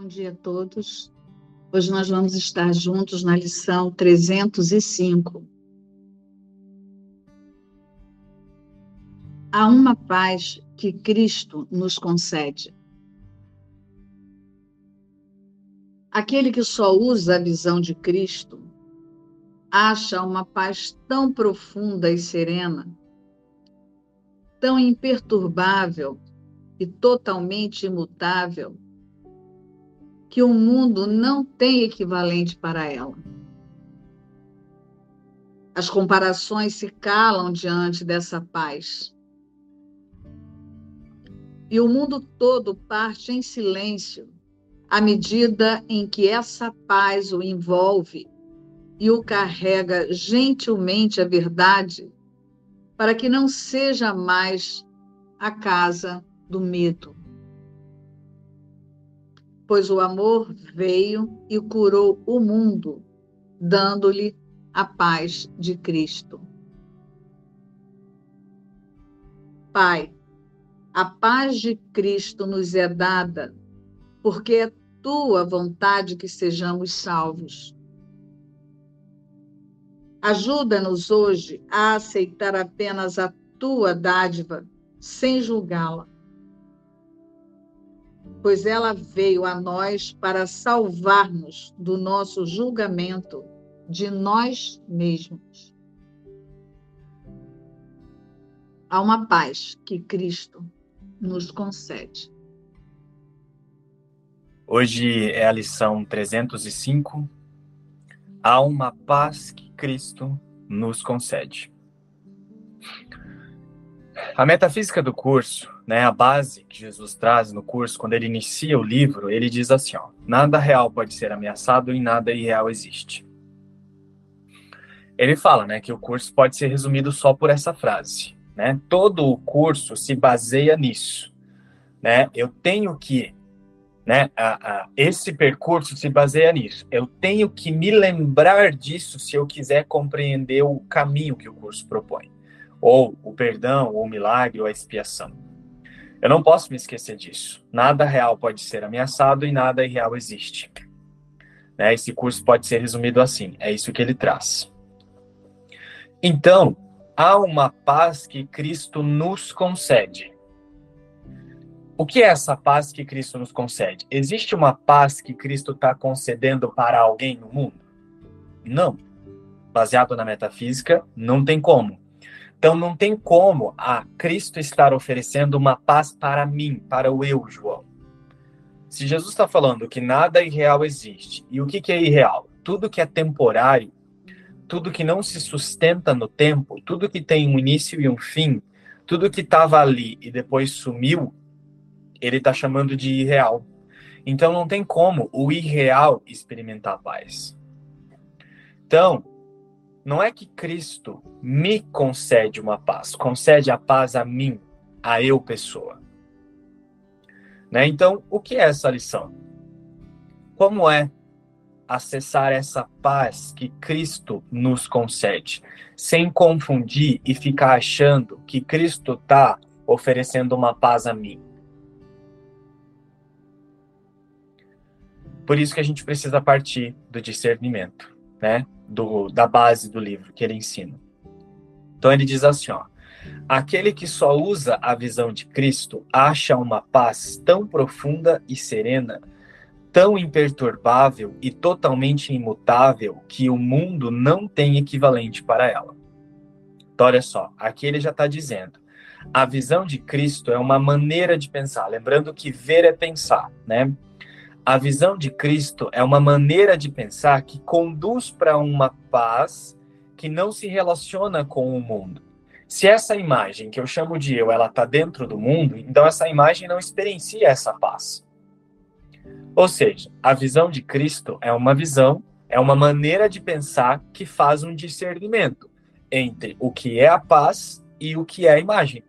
Bom dia a todos. Hoje nós vamos estar juntos na lição 305. Há uma paz que Cristo nos concede. Aquele que só usa a visão de Cristo acha uma paz tão profunda e serena, tão imperturbável e totalmente imutável, que o mundo não tem equivalente para ela. As comparações se calam diante dessa paz. E o mundo todo parte em silêncio à medida em que essa paz o envolve e o carrega gentilmente a verdade, para que não seja mais a casa do medo. Pois o amor veio e curou o mundo, dando-lhe a paz de Cristo. Pai, a paz de Cristo nos é dada, porque é tua vontade que sejamos salvos. Ajuda-nos hoje a aceitar apenas a tua dádiva, sem julgá-la. Pois ela veio a nós para salvar-nos do nosso julgamento de nós mesmos. Há uma paz que Cristo nos concede. Hoje é a lição 305. Há uma paz que Cristo nos concede. A metafísica do curso, né, a base que Jesus traz no curso, quando ele inicia o livro, ele diz assim: ó, nada real pode ser ameaçado e nada irreal existe. Ele fala né, que o curso pode ser resumido só por essa frase. Né? Todo o curso se baseia nisso. Né? Eu tenho que né? A, a, esse percurso se baseia nisso. Eu tenho que me lembrar disso se eu quiser compreender o caminho que o curso propõe, ou o perdão, ou o milagre, ou a expiação. Eu não posso me esquecer disso. Nada real pode ser ameaçado e nada irreal existe. Né? Esse curso pode ser resumido assim: é isso que ele traz. Então, há uma paz que Cristo nos concede o que é essa paz que Cristo nos concede? Existe uma paz que Cristo está concedendo para alguém no mundo? Não. Baseado na metafísica, não tem como. Então, não tem como a Cristo estar oferecendo uma paz para mim, para o eu, João. Se Jesus está falando que nada irreal existe, e o que, que é irreal? Tudo que é temporário, tudo que não se sustenta no tempo, tudo que tem um início e um fim, tudo que estava ali e depois sumiu, ele está chamando de irreal. Então não tem como o irreal experimentar paz. Então, não é que Cristo me concede uma paz, concede a paz a mim, a eu pessoa. Né? Então, o que é essa lição? Como é acessar essa paz que Cristo nos concede, sem confundir e ficar achando que Cristo está oferecendo uma paz a mim? Por isso que a gente precisa partir do discernimento, né? Do, da base do livro que ele ensina. Então ele diz assim, ó: Aquele que só usa a visão de Cristo acha uma paz tão profunda e serena, tão imperturbável e totalmente imutável que o mundo não tem equivalente para ela. Então, olha só, aqui ele já está dizendo: a visão de Cristo é uma maneira de pensar. Lembrando que ver é pensar, né? A visão de Cristo é uma maneira de pensar que conduz para uma paz que não se relaciona com o mundo. Se essa imagem que eu chamo de eu, ela está dentro do mundo, então essa imagem não experiencia essa paz. Ou seja, a visão de Cristo é uma visão, é uma maneira de pensar que faz um discernimento entre o que é a paz e o que é a imagem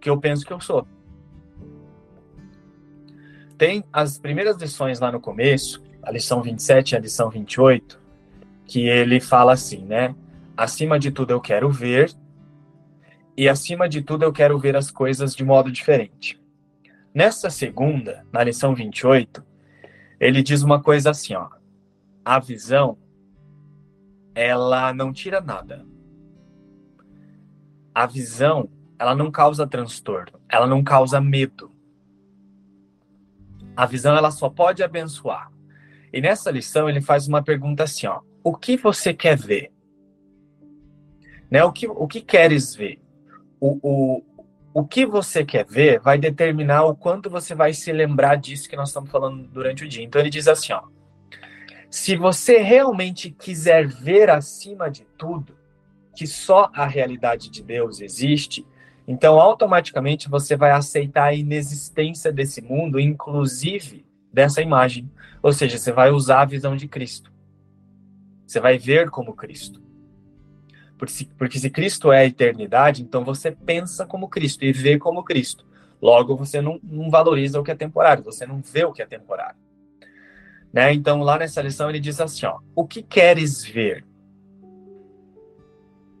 que eu penso que eu sou tem as primeiras lições lá no começo, a lição 27 e a lição 28, que ele fala assim, né? Acima de tudo eu quero ver, e acima de tudo eu quero ver as coisas de modo diferente. Nessa segunda, na lição 28, Ele diz uma coisa assim, ó. A visão, ela não tira nada. A visão, ela não causa transtorno, ela não causa medo. A visão, ela só pode abençoar. E nessa lição, ele faz uma pergunta assim, ó. O que você quer ver? Né? O, que, o que queres ver? O, o, o que você quer ver vai determinar o quanto você vai se lembrar disso que nós estamos falando durante o dia. Então ele diz assim, ó: Se você realmente quiser ver acima de tudo que só a realidade de Deus existe, então automaticamente você vai aceitar a inexistência desse mundo, inclusive dessa imagem. Ou seja, você vai usar a visão de Cristo. Você vai ver como Cristo. Porque se, Cristo é a eternidade, então você pensa como Cristo e vê como Cristo. Logo, você não, não valoriza o que é temporário, você não vê o que é temporário. Né? Então, lá nessa lição, ele diz assim: ó, o que queres ver?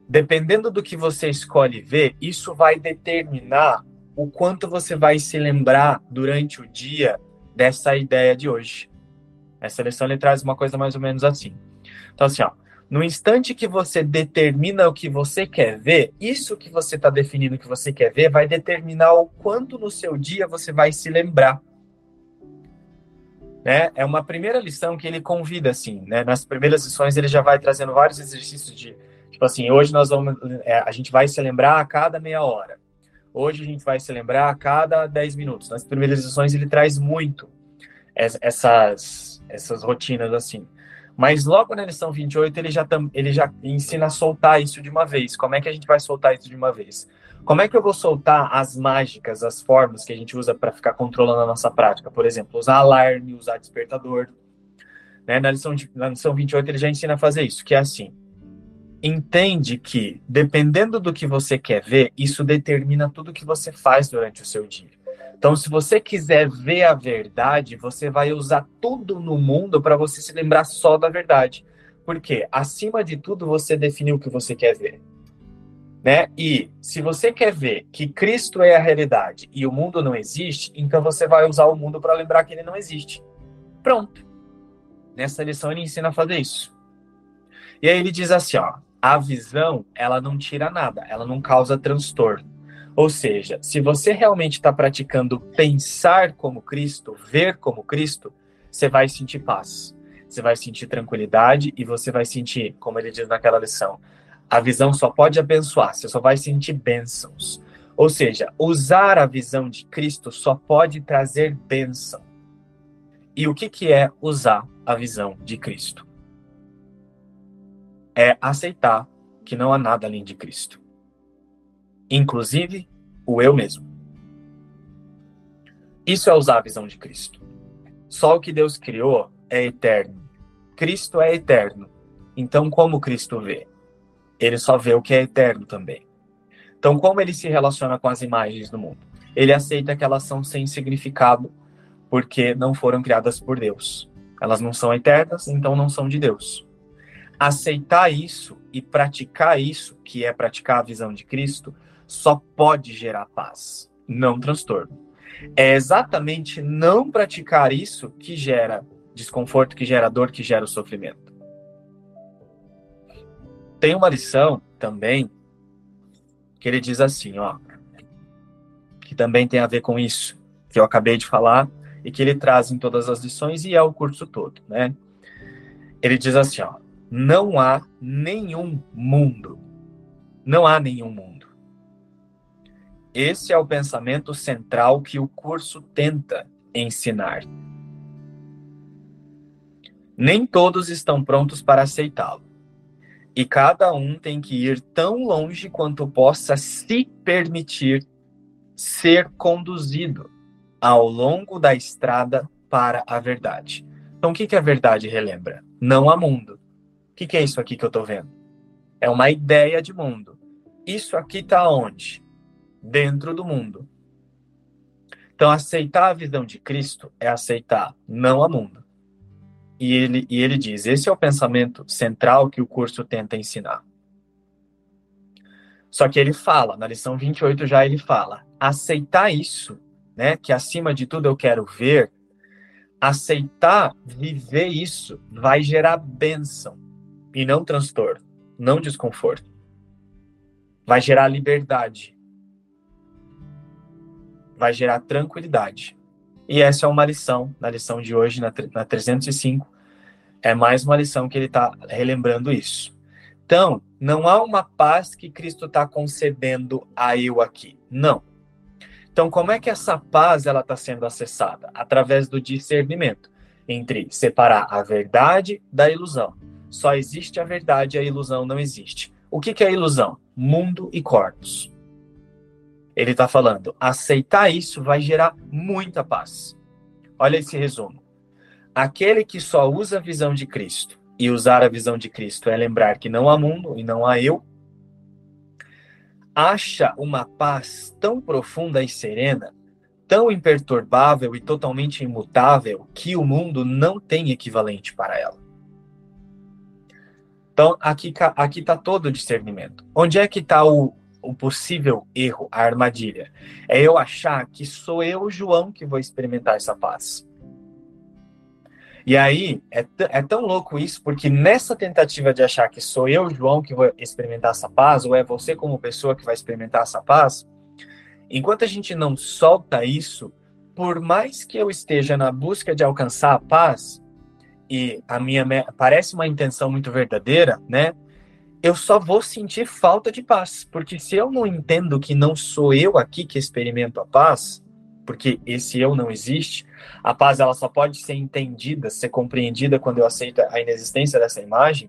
Dependendo do que você escolhe ver, isso vai determinar o quanto você vai se lembrar durante o dia dessa ideia de hoje. Essa lição ele traz uma coisa mais ou menos assim. Então, assim, ó, no instante que você determina o que você quer ver, isso que você está definindo que você quer ver vai determinar o quanto no seu dia você vai se lembrar. Né? É uma primeira lição que ele convida, assim, né? Nas primeiras lições ele já vai trazendo vários exercícios de, tipo assim, hoje nós vamos, é, a gente vai se lembrar a cada meia hora. Hoje a gente vai se lembrar a cada 10 minutos. Nas primeiras lições ele traz muito essas, essas rotinas, assim. Mas logo na lição 28 ele já, ele já ensina a soltar isso de uma vez. Como é que a gente vai soltar isso de uma vez? Como é que eu vou soltar as mágicas, as formas que a gente usa para ficar controlando a nossa prática? Por exemplo, usar alarme, usar despertador. Né? Na, lição na lição 28 ele já ensina a fazer isso, que é assim. Entende que, dependendo do que você quer ver, isso determina tudo que você faz durante o seu dia. Então, se você quiser ver a verdade, você vai usar tudo no mundo para você se lembrar só da verdade. Porque, acima de tudo, você definiu o que você quer ver. Né? E se você quer ver que Cristo é a realidade e o mundo não existe, então você vai usar o mundo para lembrar que ele não existe. Pronto. Nessa lição ele ensina a fazer isso. E aí ele diz assim, ó, a visão, ela não tira nada, ela não causa transtorno. Ou seja, se você realmente está praticando pensar como Cristo, ver como Cristo, você vai sentir paz, você vai sentir tranquilidade e você vai sentir, como ele diz naquela lição, a visão só pode abençoar, você só vai sentir bênçãos. Ou seja, usar a visão de Cristo só pode trazer bênção. E o que, que é usar a visão de Cristo? É aceitar que não há nada além de Cristo inclusive o eu mesmo. Isso é usar a visão de Cristo. Só o que Deus criou é eterno. Cristo é eterno. Então, como Cristo vê? Ele só vê o que é eterno também. Então, como ele se relaciona com as imagens do mundo? Ele aceita que elas são sem significado, porque não foram criadas por Deus. Elas não são eternas, então não são de Deus. Aceitar isso e praticar isso, que é praticar a visão de Cristo, só pode gerar paz, não transtorno. É exatamente não praticar isso que gera desconforto, que gera dor, que gera o sofrimento. Tem uma lição também que ele diz assim, ó, que também tem a ver com isso que eu acabei de falar e que ele traz em todas as lições e é o curso todo, né? Ele diz assim, ó, não há nenhum mundo, não há nenhum mundo esse é o pensamento central que o curso tenta ensinar. Nem todos estão prontos para aceitá-lo. E cada um tem que ir tão longe quanto possa se permitir ser conduzido ao longo da estrada para a verdade. Então, o que, que a verdade relembra? Não há mundo. Que, que é isso aqui que eu estou vendo? É uma ideia de mundo. Isso aqui está onde? dentro do mundo. Então, aceitar a visão de Cristo é aceitar não a mundo. E ele, e ele diz: esse é o pensamento central que o curso tenta ensinar. Só que ele fala, na lição 28 já ele fala: aceitar isso, né, que acima de tudo eu quero ver, aceitar viver isso vai gerar bênção e não transtorno, não desconforto. Vai gerar liberdade. Vai gerar tranquilidade. E essa é uma lição, na lição de hoje, na, na 305, é mais uma lição que ele está relembrando isso. Então, não há uma paz que Cristo está concedendo a eu aqui. Não. Então, como é que essa paz ela está sendo acessada? Através do discernimento entre separar a verdade da ilusão. Só existe a verdade, a ilusão não existe. O que, que é ilusão? Mundo e corpos. Ele está falando, aceitar isso vai gerar muita paz. Olha esse resumo. Aquele que só usa a visão de Cristo, e usar a visão de Cristo é lembrar que não há mundo e não há eu, acha uma paz tão profunda e serena, tão imperturbável e totalmente imutável, que o mundo não tem equivalente para ela. Então, aqui aqui está todo o discernimento. Onde é que está o, o possível erro, a armadilha? É eu achar que sou eu, João, que vou experimentar essa paz. E aí, é, é tão louco isso, porque nessa tentativa de achar que sou eu, João, que vou experimentar essa paz, ou é você como pessoa que vai experimentar essa paz, enquanto a gente não solta isso, por mais que eu esteja na busca de alcançar a paz, e a minha parece uma intenção muito verdadeira, né? Eu só vou sentir falta de paz, porque se eu não entendo que não sou eu aqui que experimento a paz, porque esse eu não existe. A paz ela só pode ser entendida, ser compreendida quando eu aceito a inexistência dessa imagem.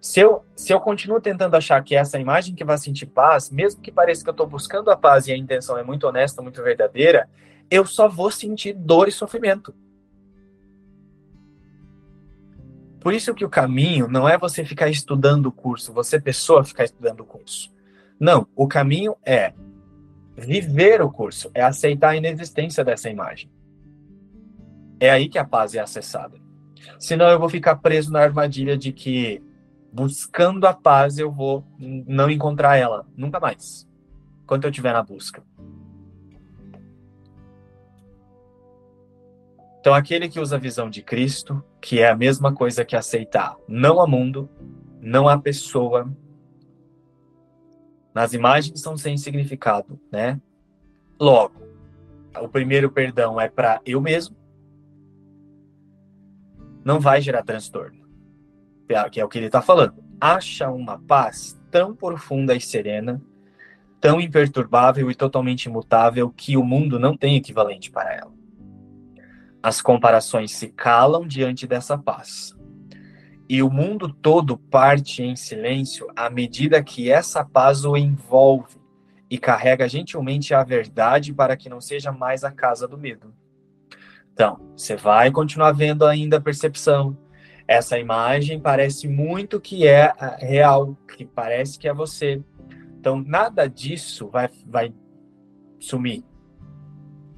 Se eu, se eu continuo tentando achar que é essa imagem que vai sentir paz, mesmo que pareça que eu estou buscando a paz e a intenção é muito honesta, muito verdadeira, eu só vou sentir dor e sofrimento. Por isso que o caminho não é você ficar estudando o curso, você pessoa ficar estudando o curso. Não, o caminho é Viver o curso é aceitar a inexistência dessa imagem. É aí que a paz é acessada. Senão eu vou ficar preso na armadilha de que buscando a paz eu vou não encontrar ela nunca mais. Enquanto eu estiver na busca. Então, aquele que usa a visão de Cristo, que é a mesma coisa que aceitar não há mundo, não há pessoa, nas imagens são sem significado, né? Logo, o primeiro perdão é para eu mesmo. Não vai gerar transtorno. Que é o que ele está falando. Acha uma paz tão profunda e serena, tão imperturbável e totalmente imutável que o mundo não tem equivalente para ela. As comparações se calam diante dessa paz e o mundo todo parte em silêncio à medida que essa paz o envolve e carrega gentilmente a verdade para que não seja mais a casa do medo. Então, você vai continuar vendo ainda a percepção. Essa imagem parece muito que é real, que parece que é você. Então, nada disso vai, vai sumir.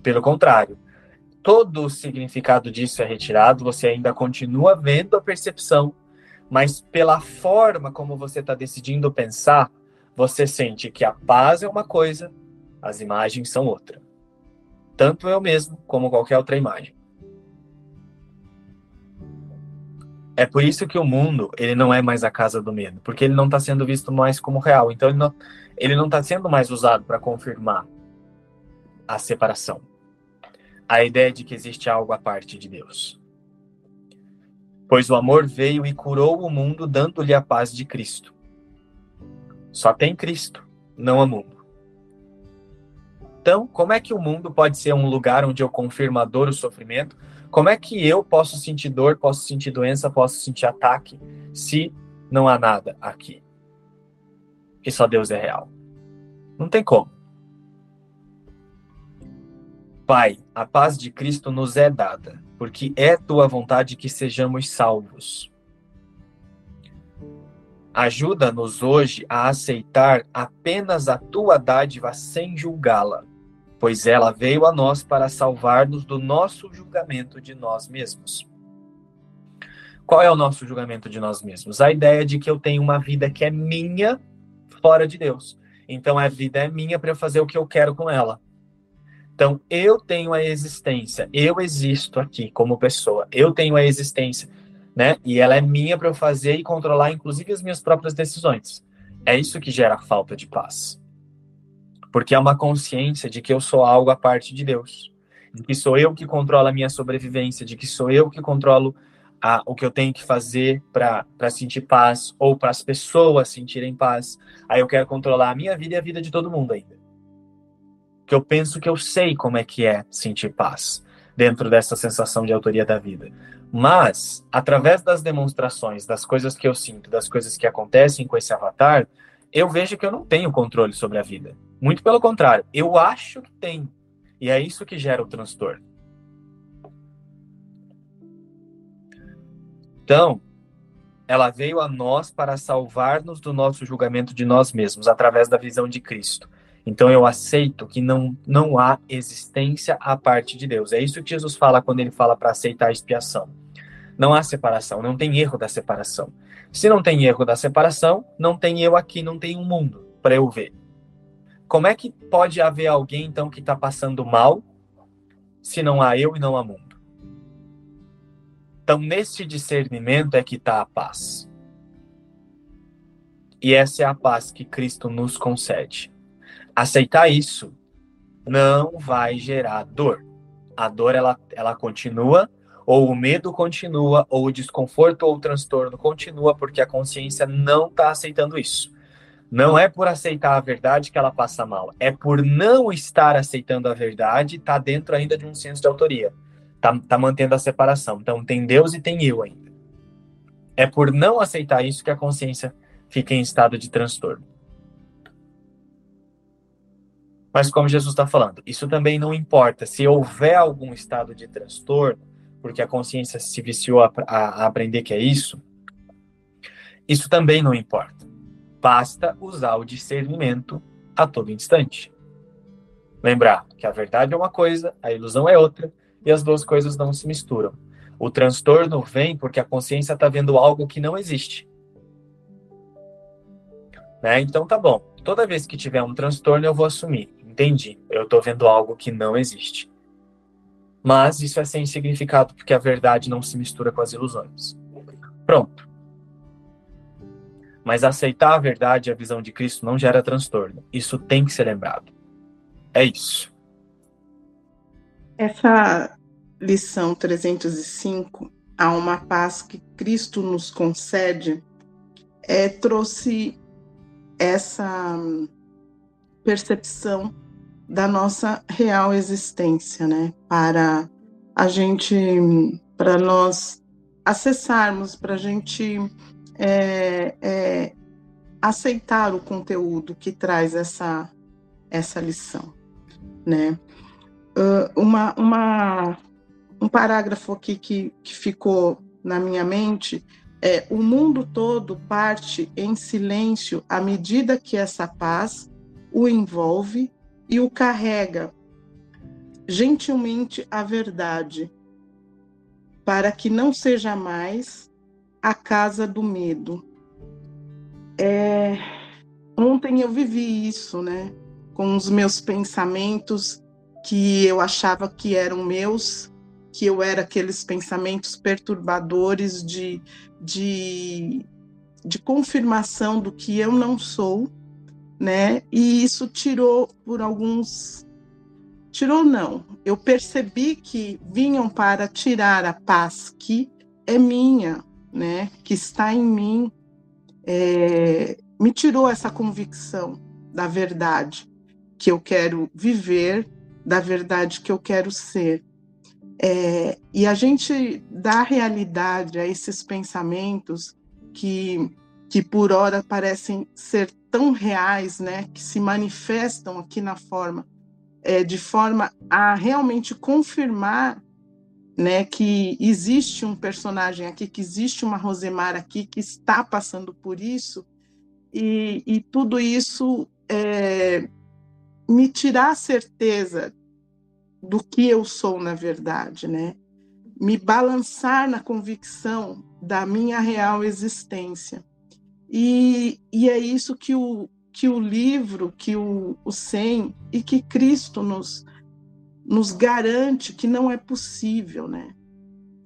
Pelo contrário, todo o significado disso é retirado, você ainda continua vendo a percepção, mas pela forma como você está decidindo pensar, você sente que a paz é uma coisa, as imagens são outra. Tanto eu mesmo como qualquer outra imagem. É por isso que o mundo ele não é mais a casa do medo, porque ele não está sendo visto mais como real. Então ele não está sendo mais usado para confirmar a separação a ideia de que existe algo à parte de Deus. Pois o amor veio e curou o mundo, dando-lhe a paz de Cristo. Só tem Cristo, não há mundo. Então, como é que o mundo pode ser um lugar onde eu confirmo a dor, o sofrimento? Como é que eu posso sentir dor, posso sentir doença, posso sentir ataque, se não há nada aqui? E só Deus é real. Não tem como. Pai, a paz de Cristo nos é dada, porque é tua vontade que sejamos salvos. Ajuda-nos hoje a aceitar apenas a tua dádiva sem julgá-la, pois ela veio a nós para salvar-nos do nosso julgamento de nós mesmos. Qual é o nosso julgamento de nós mesmos? A ideia de que eu tenho uma vida que é minha fora de Deus. Então a vida é minha para eu fazer o que eu quero com ela. Então, eu tenho a existência, eu existo aqui como pessoa, eu tenho a existência, né? E ela é minha para eu fazer e controlar, inclusive, as minhas próprias decisões. É isso que gera falta de paz. Porque é uma consciência de que eu sou algo à parte de Deus, de que sou eu que controlo a minha sobrevivência, de que sou eu que controlo a, o que eu tenho que fazer para sentir paz ou para as pessoas sentirem paz. Aí eu quero controlar a minha vida e a vida de todo mundo ainda que eu penso que eu sei como é que é sentir paz dentro dessa sensação de autoria da vida. Mas, através das demonstrações, das coisas que eu sinto, das coisas que acontecem com esse avatar, eu vejo que eu não tenho controle sobre a vida. Muito pelo contrário, eu acho que tenho. E é isso que gera o transtorno. Então, ela veio a nós para salvar-nos do nosso julgamento de nós mesmos, através da visão de Cristo. Então eu aceito que não, não há existência à parte de Deus. É isso que Jesus fala quando ele fala para aceitar a expiação. Não há separação, não tem erro da separação. Se não tem erro da separação, não tem eu aqui, não tem um mundo para eu ver. Como é que pode haver alguém então que está passando mal se não há eu e não há mundo? Então, nesse discernimento é que está a paz. E essa é a paz que Cristo nos concede aceitar isso não vai gerar dor. A dor ela, ela continua, ou o medo continua, ou o desconforto ou o transtorno continua, porque a consciência não está aceitando isso. Não é por aceitar a verdade que ela passa mal, é por não estar aceitando a verdade, está dentro ainda de um senso de autoria, está tá mantendo a separação. Então tem Deus e tem eu ainda. É por não aceitar isso que a consciência fica em estado de transtorno. Mas como Jesus está falando, isso também não importa. Se houver algum estado de transtorno, porque a consciência se viciou a, a, aprender que é isso, isso também não importa. Basta usar o discernimento a todo instante. Lembrar que a verdade é uma coisa, a ilusão é outra, e as duas coisas não se misturam. O transtorno vem porque a consciência está vendo algo que não existe. Né? Então tá bom. Toda vez que tiver um transtorno, eu vou assumir entendi, eu estou vendo algo que não existe. Mas isso é sem significado porque a verdade não se mistura com as ilusões. Pronto. Mas aceitar a verdade e a visão de Cristo não gera transtorno. Isso tem que ser lembrado. É isso. Essa lição 305, há uma paz que Cristo nos concede, é, trouxe essa percepção da nossa real existência, né? Para a gente, para nós acessarmos, para a gente é, é, aceitar o conteúdo que traz essa essa lição, né? Uh, uma, uma, um parágrafo aqui que, que ficou na minha mente é: o mundo todo parte em silêncio à medida que essa paz o envolve e o carrega gentilmente a verdade, para que não seja mais a casa do medo. É... Ontem eu vivi isso, né? Com os meus pensamentos que eu achava que eram meus, que eu era aqueles pensamentos perturbadores de, de, de confirmação do que eu não sou né? E isso tirou por alguns tirou não. Eu percebi que vinham para tirar a paz que é minha, né? Que está em mim. É, me tirou essa convicção da verdade que eu quero viver, da verdade que eu quero ser. É, e a gente dá realidade a esses pensamentos que, que por hora parecem ser tão reais, né, que se manifestam aqui na forma, é, de forma a realmente confirmar, né, que existe um personagem aqui, que existe uma Rosemar aqui que está passando por isso, e, e tudo isso é, me tirar a certeza do que eu sou na verdade, né? Me balançar na convicção da minha real existência. E, e é isso que o, que o livro, que o, o SEM e que Cristo nos, nos garante que não é possível, né?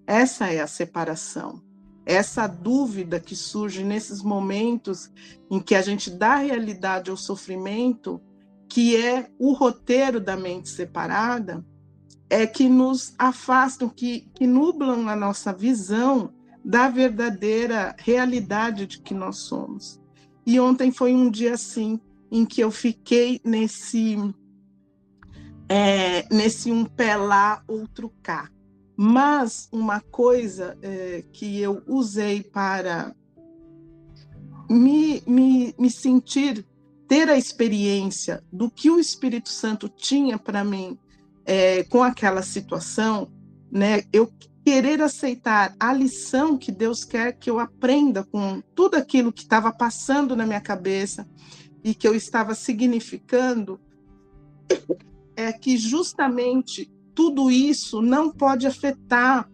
Essa é a separação. Essa dúvida que surge nesses momentos em que a gente dá realidade ao sofrimento, que é o roteiro da mente separada, é que nos afastam, que, que nublam a nossa visão da verdadeira realidade de que nós somos. E ontem foi um dia assim, em que eu fiquei nesse é, nesse um pé lá, outro cá. Mas uma coisa é, que eu usei para me, me, me sentir, ter a experiência do que o Espírito Santo tinha para mim é, com aquela situação, né? Eu querer aceitar a lição que Deus quer que eu aprenda com tudo aquilo que estava passando na minha cabeça e que eu estava significando é que justamente tudo isso não pode afetar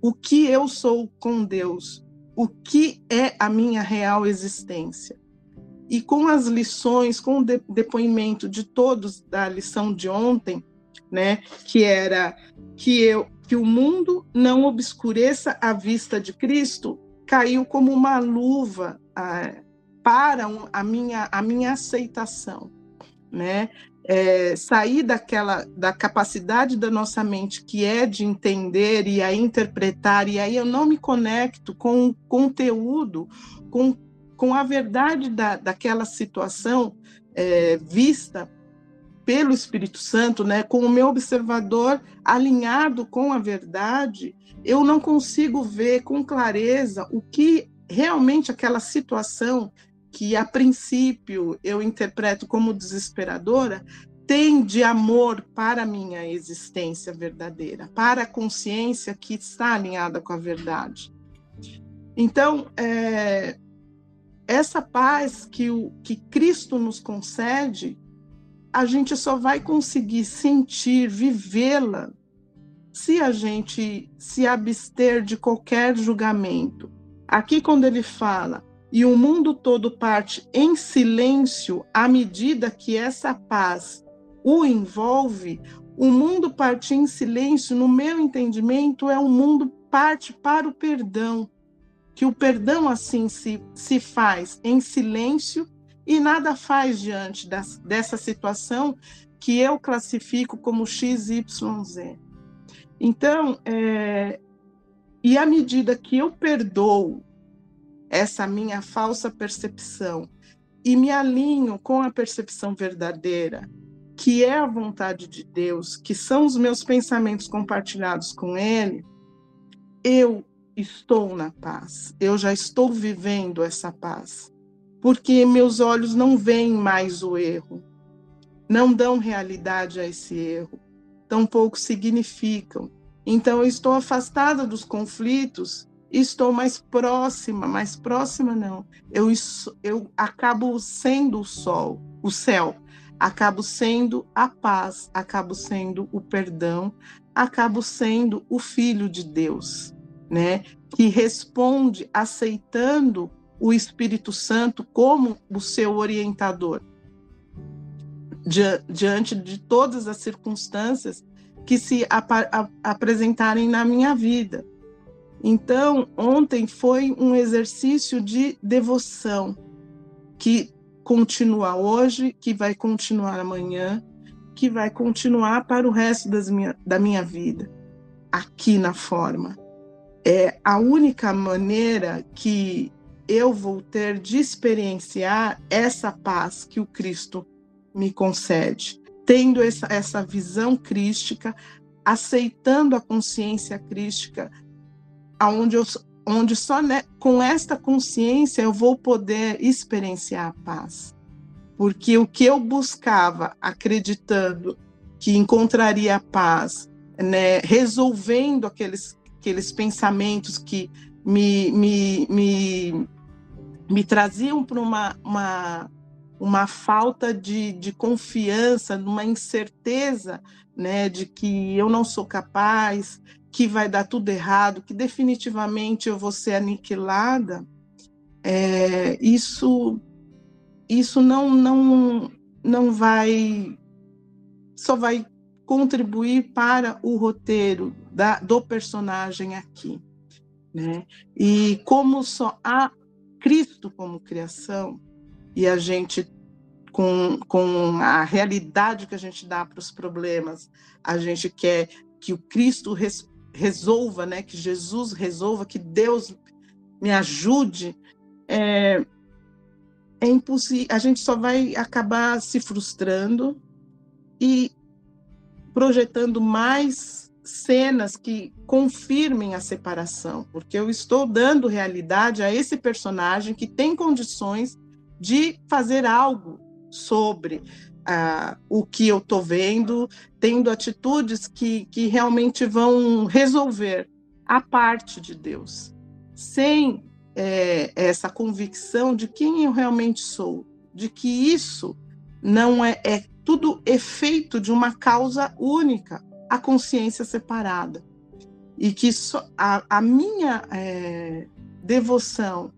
o que eu sou com Deus, o que é a minha real existência. E com as lições, com o depoimento de todos da lição de ontem, né, que era que eu que o mundo não obscureça a vista de Cristo, caiu como uma luva ah, para a minha a minha aceitação, né? é, sair daquela da capacidade da nossa mente que é de entender e a interpretar e aí eu não me conecto com o conteúdo com, com a verdade da, daquela situação é, vista pelo Espírito Santo, né, com o meu observador alinhado com a verdade, eu não consigo ver com clareza o que realmente aquela situação que a princípio eu interpreto como desesperadora, tem de amor para a minha existência verdadeira, para a consciência que está alinhada com a verdade. Então, é, essa paz que, o, que Cristo nos concede, a gente só vai conseguir sentir, vivê-la, se a gente se abster de qualquer julgamento. Aqui, quando ele fala, e o mundo todo parte em silêncio à medida que essa paz o envolve, o mundo parte em silêncio, no meu entendimento, é um mundo parte para o perdão. Que o perdão assim se, se faz em silêncio e nada faz diante das, dessa situação que eu classifico como XYZ. Então, é, e à medida que eu perdoo essa minha falsa percepção e me alinho com a percepção verdadeira, que é a vontade de Deus, que são os meus pensamentos compartilhados com Ele, eu estou na paz, eu já estou vivendo essa paz, porque meus olhos não veem mais o erro, não dão realidade a esse erro, tampouco significam. Então, eu estou afastada dos conflitos estou mais próxima, mais próxima não. Eu, eu acabo sendo o sol, o céu, acabo sendo a paz, acabo sendo o perdão, acabo sendo o filho de Deus, né? Que responde aceitando o Espírito Santo como o seu orientador diante de todas as circunstâncias que se ap apresentarem na minha vida. Então, ontem foi um exercício de devoção que continua hoje, que vai continuar amanhã, que vai continuar para o resto minha, da minha vida, aqui na forma. É a única maneira que eu vou ter de experienciar essa paz que o Cristo me concede, tendo essa, essa visão crística, aceitando a consciência crística aonde eu onde só né, com esta consciência eu vou poder experienciar a paz. Porque o que eu buscava acreditando que encontraria a paz, né, resolvendo aqueles, aqueles pensamentos que me, me, me, me traziam para uma, uma, uma falta de, de confiança, uma incerteza né, de que eu não sou capaz, que vai dar tudo errado, que definitivamente eu vou ser aniquilada, é, isso isso não não não vai só vai contribuir para o roteiro da, do personagem aqui. Né? E como só há Cristo como criação, e a gente, com, com a realidade que a gente dá para os problemas, a gente quer que o Cristo res, resolva, né? que Jesus resolva, que Deus me ajude, é, é impossível, a gente só vai acabar se frustrando e projetando mais cenas que confirmem a separação, porque eu estou dando realidade a esse personagem que tem condições de fazer algo sobre uh, o que eu estou vendo, tendo atitudes que, que realmente vão resolver a parte de Deus, sem é, essa convicção de quem eu realmente sou, de que isso não é, é tudo efeito de uma causa única, a consciência separada. E que a, a, minha é, devoção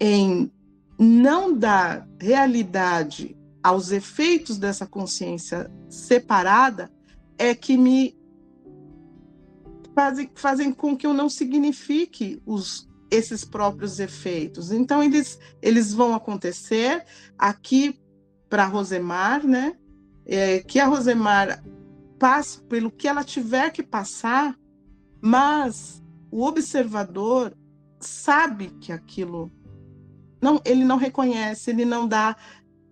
em não dar realidade aos efeitos dessa consciência separada é que me fazem, fazem com que eu não signifique os, esses próprios efeitos. Então, eles, eles vão acontecer aqui para Rosemar, né? É, que a Rosemar passe pelo que ela tiver que passar, mas o observador sabe que aquilo não, ele não reconhece, ele não dá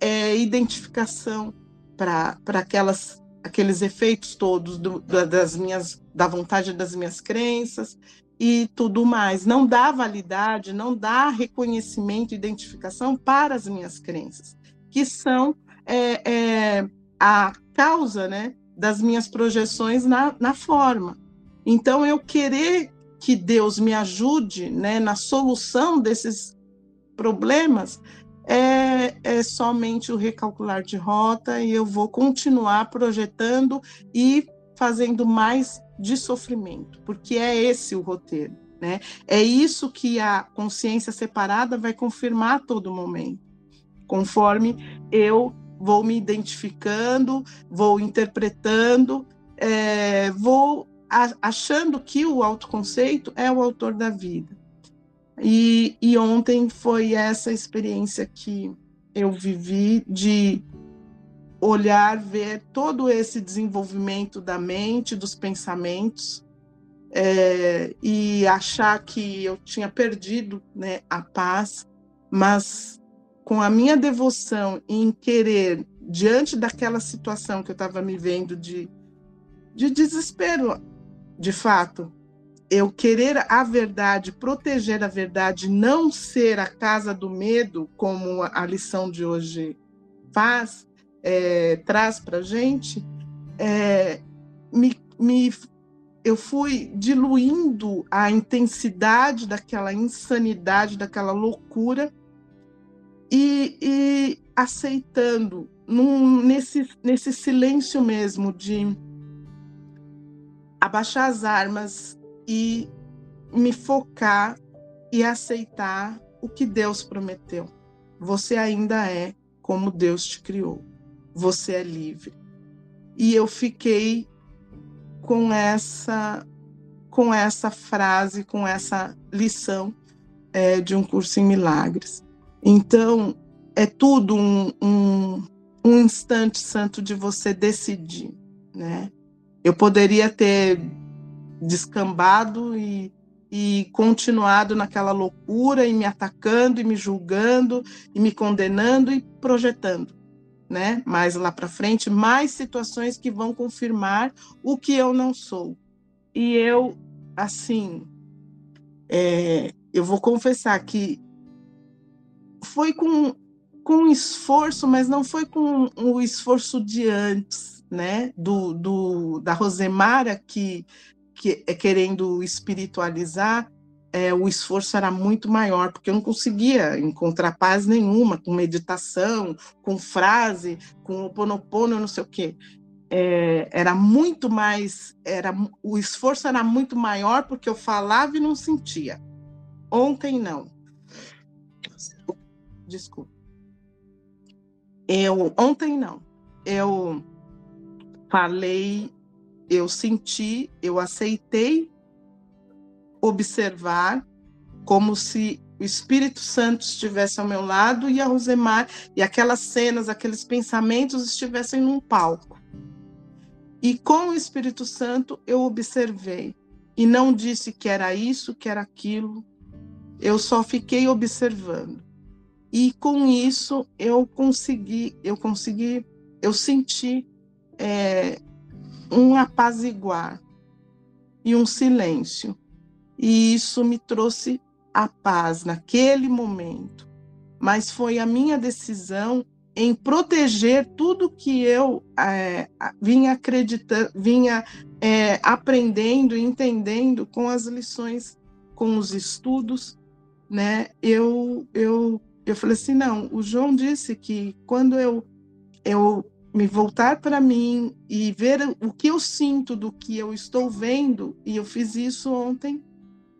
é, identificação para aquelas aqueles efeitos todos do, das minhas da vontade das minhas crenças e tudo mais. Não dá validade, não dá reconhecimento, identificação para as minhas crenças, que são é, é, a causa né, das minhas projeções na, na forma. Então, eu querer que Deus me ajude né, na solução desses problemas é, é, somente o recalcular de rota e eu vou continuar projetando e fazendo mais de sofrimento, porque é esse o roteiro, né? É isso que a consciência separada vai confirmar a todo momento, conforme eu vou me identificando, vou interpretando, é, vou achando que o autoconceito é o autor da vida. E, e ontem foi essa experiência que eu vivi de olhar, ver todo esse desenvolvimento da mente, dos pensamentos, é, e achar que eu tinha perdido né, a paz, mas com a minha devoção em querer, diante daquela situação que eu estava me vendo de, de desespero, de fato, eu querer a verdade, proteger a verdade, não ser a casa do medo, como a lição de hoje faz, é, traz para gente, é, me, me, eu fui diluindo a intensidade daquela insanidade, daquela loucura, e, e aceitando num, nesse, nesse silêncio mesmo de abaixar as armas e me focar e aceitar o que Deus prometeu. Você ainda é como Deus te criou você é livre. E eu fiquei com essa com essa frase, com essa lição é, de um curso em milagres. Então, é tudo um, um, um instante santo de você decidir, né? Eu poderia ter descambado e, e continuado naquela loucura e me atacando e me julgando e me condenando e projetando né? Mais lá para frente, mais situações que vão confirmar o que eu não sou. E eu, assim, é, eu vou confessar que foi com, com esforço, mas não foi com o esforço de antes, né? Do, do da Rosemara que, que é querendo espiritualizar, é, o esforço era muito maior, porque eu não conseguia encontrar paz nenhuma com meditação, com frase, com o ponopono, não sei o quê. É, era muito mais, era o esforço era muito maior porque eu falava e não sentia. Ontem não. Desculpa. Eu ontem não. Eu falei, eu senti, eu aceitei observar como se o Espírito Santo estivesse ao meu lado e a Rosemar e aquelas cenas, aqueles pensamentos estivessem num palco. E com o Espírito Santo eu observei e não disse que era isso, que era aquilo. Eu só fiquei observando. E com isso eu consegui, eu consegui, eu senti é, um apaziguar e um silêncio. E isso me trouxe a paz naquele momento. Mas foi a minha decisão em proteger tudo que eu é, vinha acreditando, vinha é, aprendendo entendendo com as lições, com os estudos, né? Eu, eu, eu falei assim, não, o João disse que quando eu, eu me voltar para mim e ver o que eu sinto do que eu estou vendo, e eu fiz isso ontem,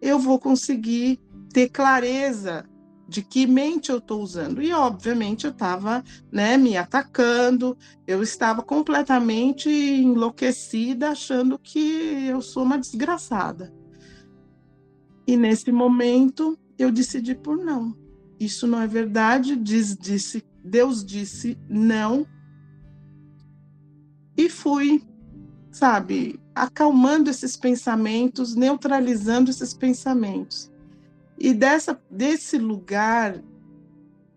eu vou conseguir ter clareza de que mente eu estou usando. E, obviamente, eu estava né, me atacando, eu estava completamente enlouquecida, achando que eu sou uma desgraçada. E, nesse momento, eu decidi por não. Isso não é verdade, diz, disse, Deus disse não. E fui, sabe, acalmando esses pensamentos, neutralizando esses pensamentos. E dessa, desse lugar,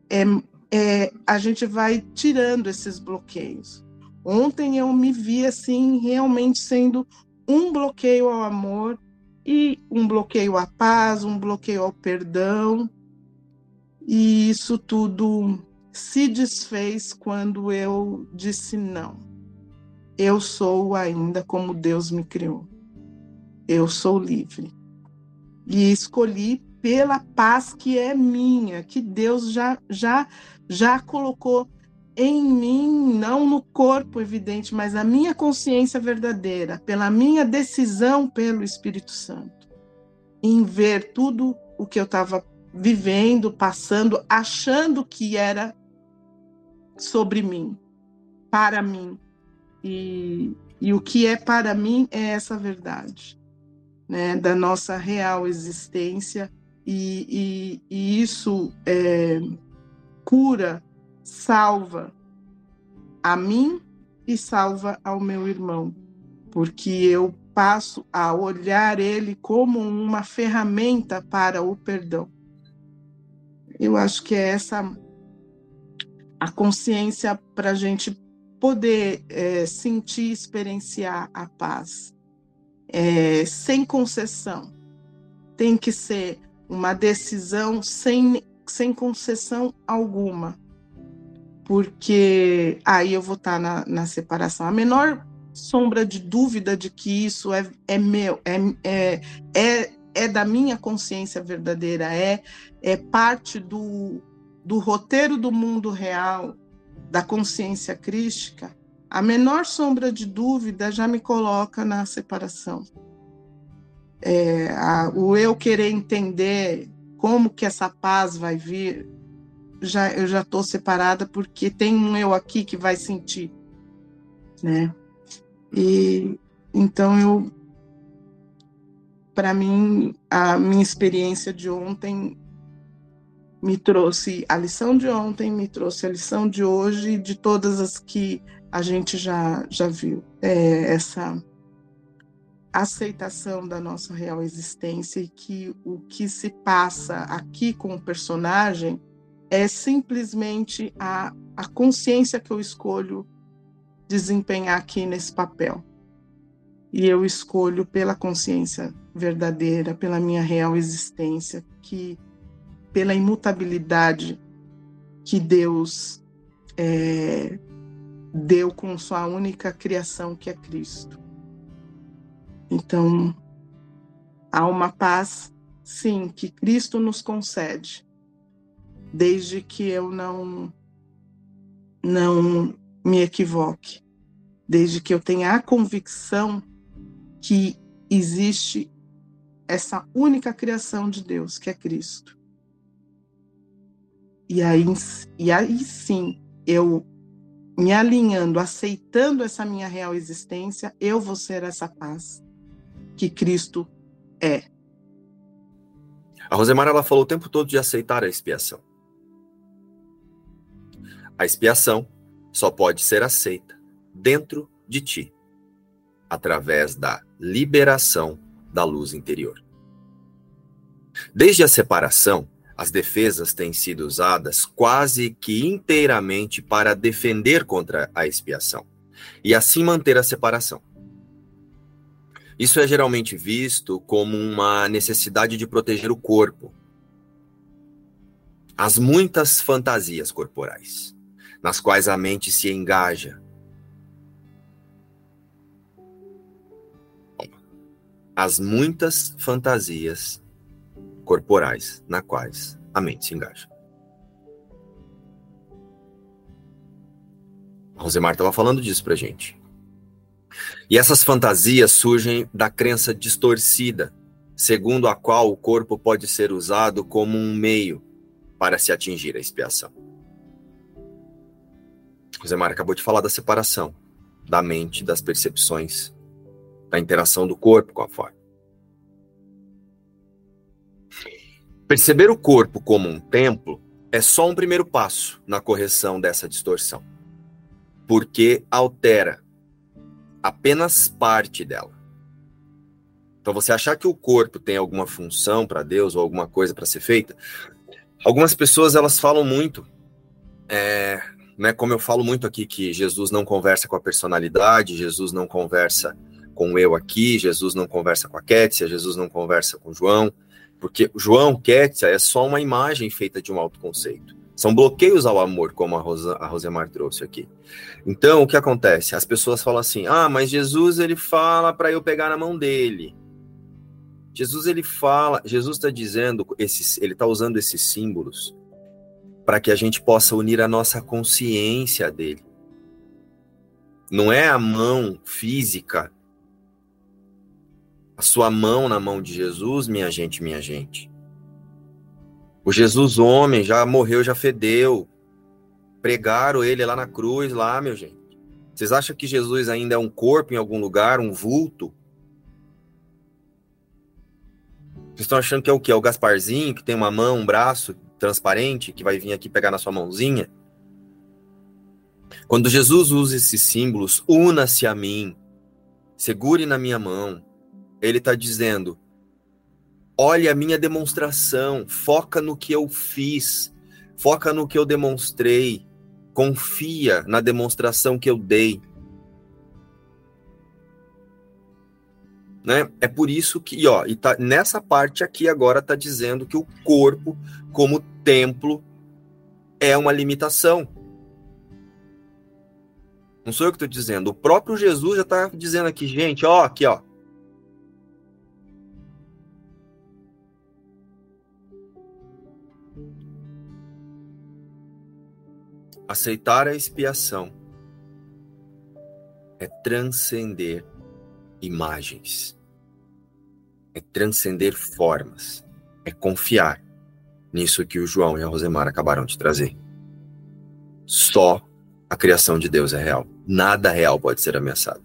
é, é, a gente vai tirando esses bloqueios. Ontem eu me vi assim, realmente sendo um bloqueio ao amor e um bloqueio à paz, um bloqueio ao perdão. E isso tudo se desfez quando eu disse não. Eu sou ainda como Deus me criou. Eu sou livre. E escolhi pela paz que é minha, que Deus já já já colocou em mim, não no corpo evidente, mas a minha consciência verdadeira, pela minha decisão pelo Espírito Santo, em ver tudo o que eu estava vivendo, passando, achando que era sobre mim, para mim. E, e o que é para mim é essa verdade, né, da nossa real existência e, e, e isso é, cura, salva a mim e salva ao meu irmão, porque eu passo a olhar ele como uma ferramenta para o perdão. Eu acho que é essa a consciência para a gente poder é, sentir, experienciar a paz, é, sem concessão. Tem que ser uma decisão sem, sem concessão alguma, porque aí eu vou estar na, na separação. A menor sombra de dúvida de que isso é, é meu, é, é, é, é da minha consciência verdadeira, é, é parte do, do roteiro do mundo real, da consciência crística, a menor sombra de dúvida já me coloca na separação é, a, o eu querer entender como que essa paz vai vir, já eu já estou separada porque tem um eu aqui que vai sentir, né? E então eu, para mim, a minha experiência de ontem me trouxe a lição de ontem, me trouxe a lição de hoje e de todas as que a gente já já viu. É, essa aceitação da nossa real existência e que o que se passa aqui com o personagem é simplesmente a, a consciência que eu escolho desempenhar aqui nesse papel. E eu escolho pela consciência verdadeira, pela minha real existência, que pela imutabilidade que Deus é, deu com sua única criação, que é Cristo. Então, há uma paz, sim, que Cristo nos concede, desde que eu não não me equivoque, desde que eu tenha a convicção que existe essa única criação de Deus, que é Cristo. E aí, e aí sim, eu me alinhando, aceitando essa minha real existência, eu vou ser essa paz que Cristo é. A Rosemara ela falou o tempo todo de aceitar a expiação. A expiação só pode ser aceita dentro de ti, através da liberação da luz interior. Desde a separação, as defesas têm sido usadas quase que inteiramente para defender contra a expiação e assim manter a separação. Isso é geralmente visto como uma necessidade de proteger o corpo. As muitas fantasias corporais, nas quais a mente se engaja. As muitas fantasias corporais, na quais a mente se engaja. A Rosemar estava falando disso pra gente. E essas fantasias surgem da crença distorcida, segundo a qual o corpo pode ser usado como um meio para se atingir a expiação. Mário acabou de falar da separação da mente, das percepções, da interação do corpo com a forma. Perceber o corpo como um templo é só um primeiro passo na correção dessa distorção, porque altera apenas parte dela. Então, você achar que o corpo tem alguma função para Deus ou alguma coisa para ser feita, algumas pessoas elas falam muito, é, né, como eu falo muito aqui, que Jesus não conversa com a personalidade, Jesus não conversa com eu aqui, Jesus não conversa com a Kétia, Jesus não conversa com João, porque João, Kétia é só uma imagem feita de um autoconceito. São bloqueios ao amor, como a, Rosa, a Rosemar trouxe aqui. Então, o que acontece? As pessoas falam assim: ah, mas Jesus ele fala para eu pegar na mão dele. Jesus ele fala, Jesus está dizendo, esses, ele está usando esses símbolos para que a gente possa unir a nossa consciência dele. Não é a mão física, a sua mão na mão de Jesus, minha gente, minha gente. O Jesus homem já morreu, já fedeu. Pregaram ele lá na cruz, lá, meu gente. Vocês acham que Jesus ainda é um corpo em algum lugar, um vulto? Vocês estão achando que é o quê? É o Gasparzinho, que tem uma mão, um braço transparente, que vai vir aqui pegar na sua mãozinha? Quando Jesus usa esses símbolos, una-se a mim, segure na minha mão. Ele está dizendo: Olha a minha demonstração, foca no que eu fiz, foca no que eu demonstrei, confia na demonstração que eu dei. Né? É por isso que, ó, e tá, nessa parte aqui agora está dizendo que o corpo, como templo, é uma limitação. Não sou eu que estou dizendo, o próprio Jesus já está dizendo aqui, gente, ó, aqui, ó, Aceitar a expiação é transcender imagens, é transcender formas, é confiar nisso que o João e a Rosemar acabaram de trazer. Só a criação de Deus é real. Nada real pode ser ameaçado.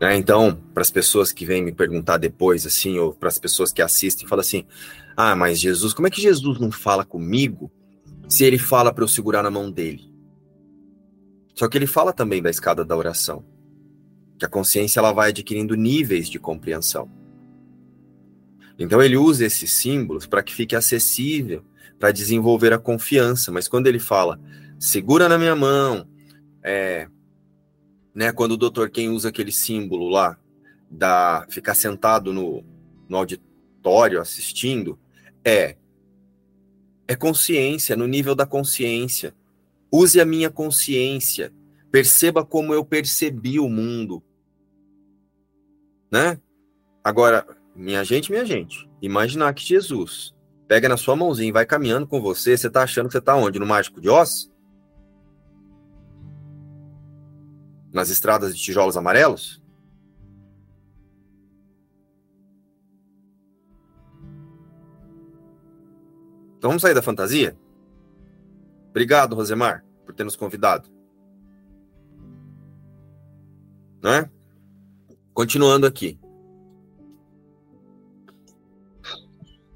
Né? Então, para as pessoas que vêm me perguntar depois, assim, ou para as pessoas que assistem, fala assim: ah, mas Jesus, como é que Jesus não fala comigo se ele fala para eu segurar na mão dele. Só que ele fala também da escada da oração, que a consciência ela vai adquirindo níveis de compreensão. Então ele usa esses símbolos para que fique acessível, para desenvolver a confiança. Mas quando ele fala, segura na minha mão, é, né, quando o doutor quem usa aquele símbolo lá, da ficar sentado no, no auditório assistindo, é é consciência, no nível da consciência. Use a minha consciência. Perceba como eu percebi o mundo. Né? Agora, minha gente, minha gente, imaginar que Jesus pega na sua mãozinha e vai caminhando com você, você tá achando que você tá onde? No Mágico de Oz? Nas estradas de tijolos amarelos? Então vamos sair da fantasia? Obrigado, Rosemar. por ter nos convidado. Né? Continuando aqui.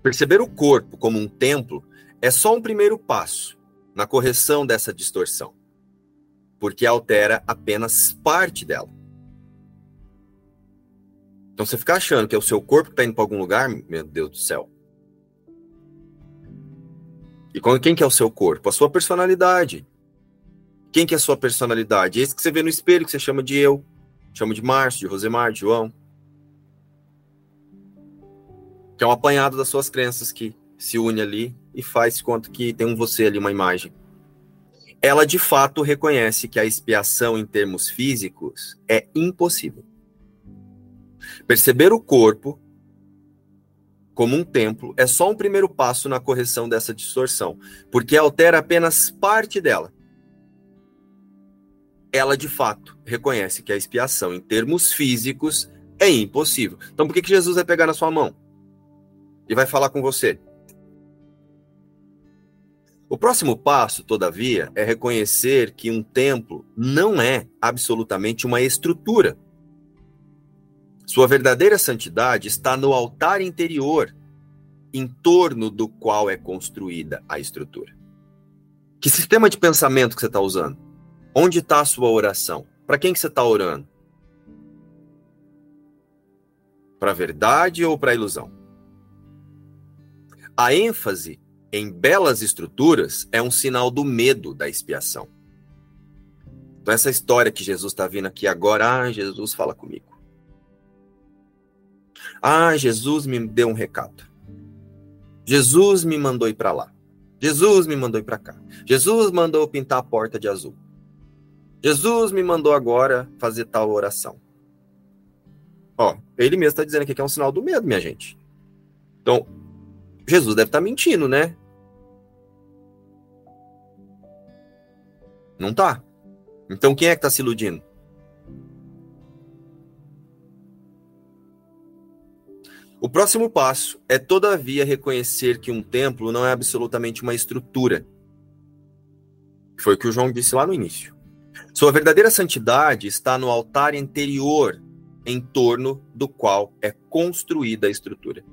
Perceber o corpo como um templo é só um primeiro passo na correção dessa distorção, porque altera apenas parte dela. Então você fica achando que é o seu corpo que está indo para algum lugar, meu Deus do céu. E quem que é o seu corpo? A sua personalidade. Quem que é a sua personalidade? Esse que você vê no espelho, que você chama de eu, chama de Márcio, de Rosemar, de João. Que é um apanhado das suas crenças que se une ali e faz conta que tem um você ali, uma imagem. Ela de fato reconhece que a expiação em termos físicos é impossível. Perceber o corpo como um templo é só um primeiro passo na correção dessa distorção, porque altera apenas parte dela. Ela, de fato, reconhece que a expiação, em termos físicos, é impossível. Então, por que, que Jesus vai pegar na sua mão e vai falar com você? O próximo passo, todavia, é reconhecer que um templo não é absolutamente uma estrutura sua verdadeira santidade está no altar interior, em torno do qual é construída a estrutura. Que sistema de pensamento que você está usando? Onde está a sua oração? Para quem que você está orando? Para a verdade ou para a ilusão? A ênfase em belas estruturas é um sinal do medo da expiação. Então, essa história que Jesus está vindo aqui agora, ah, Jesus fala comigo. Ah, Jesus me deu um recado. Jesus me mandou ir para lá. Jesus me mandou ir para cá. Jesus mandou pintar a porta de azul. Jesus me mandou agora fazer tal oração. Ó, ele mesmo está dizendo aqui que é um sinal do medo, minha gente. Então, Jesus deve estar tá mentindo, né? Não tá. Então, quem é que está se iludindo? O próximo passo é, todavia, reconhecer que um templo não é absolutamente uma estrutura. Foi o que o João disse lá no início. Sua verdadeira santidade está no altar interior, em torno do qual é construída a estrutura.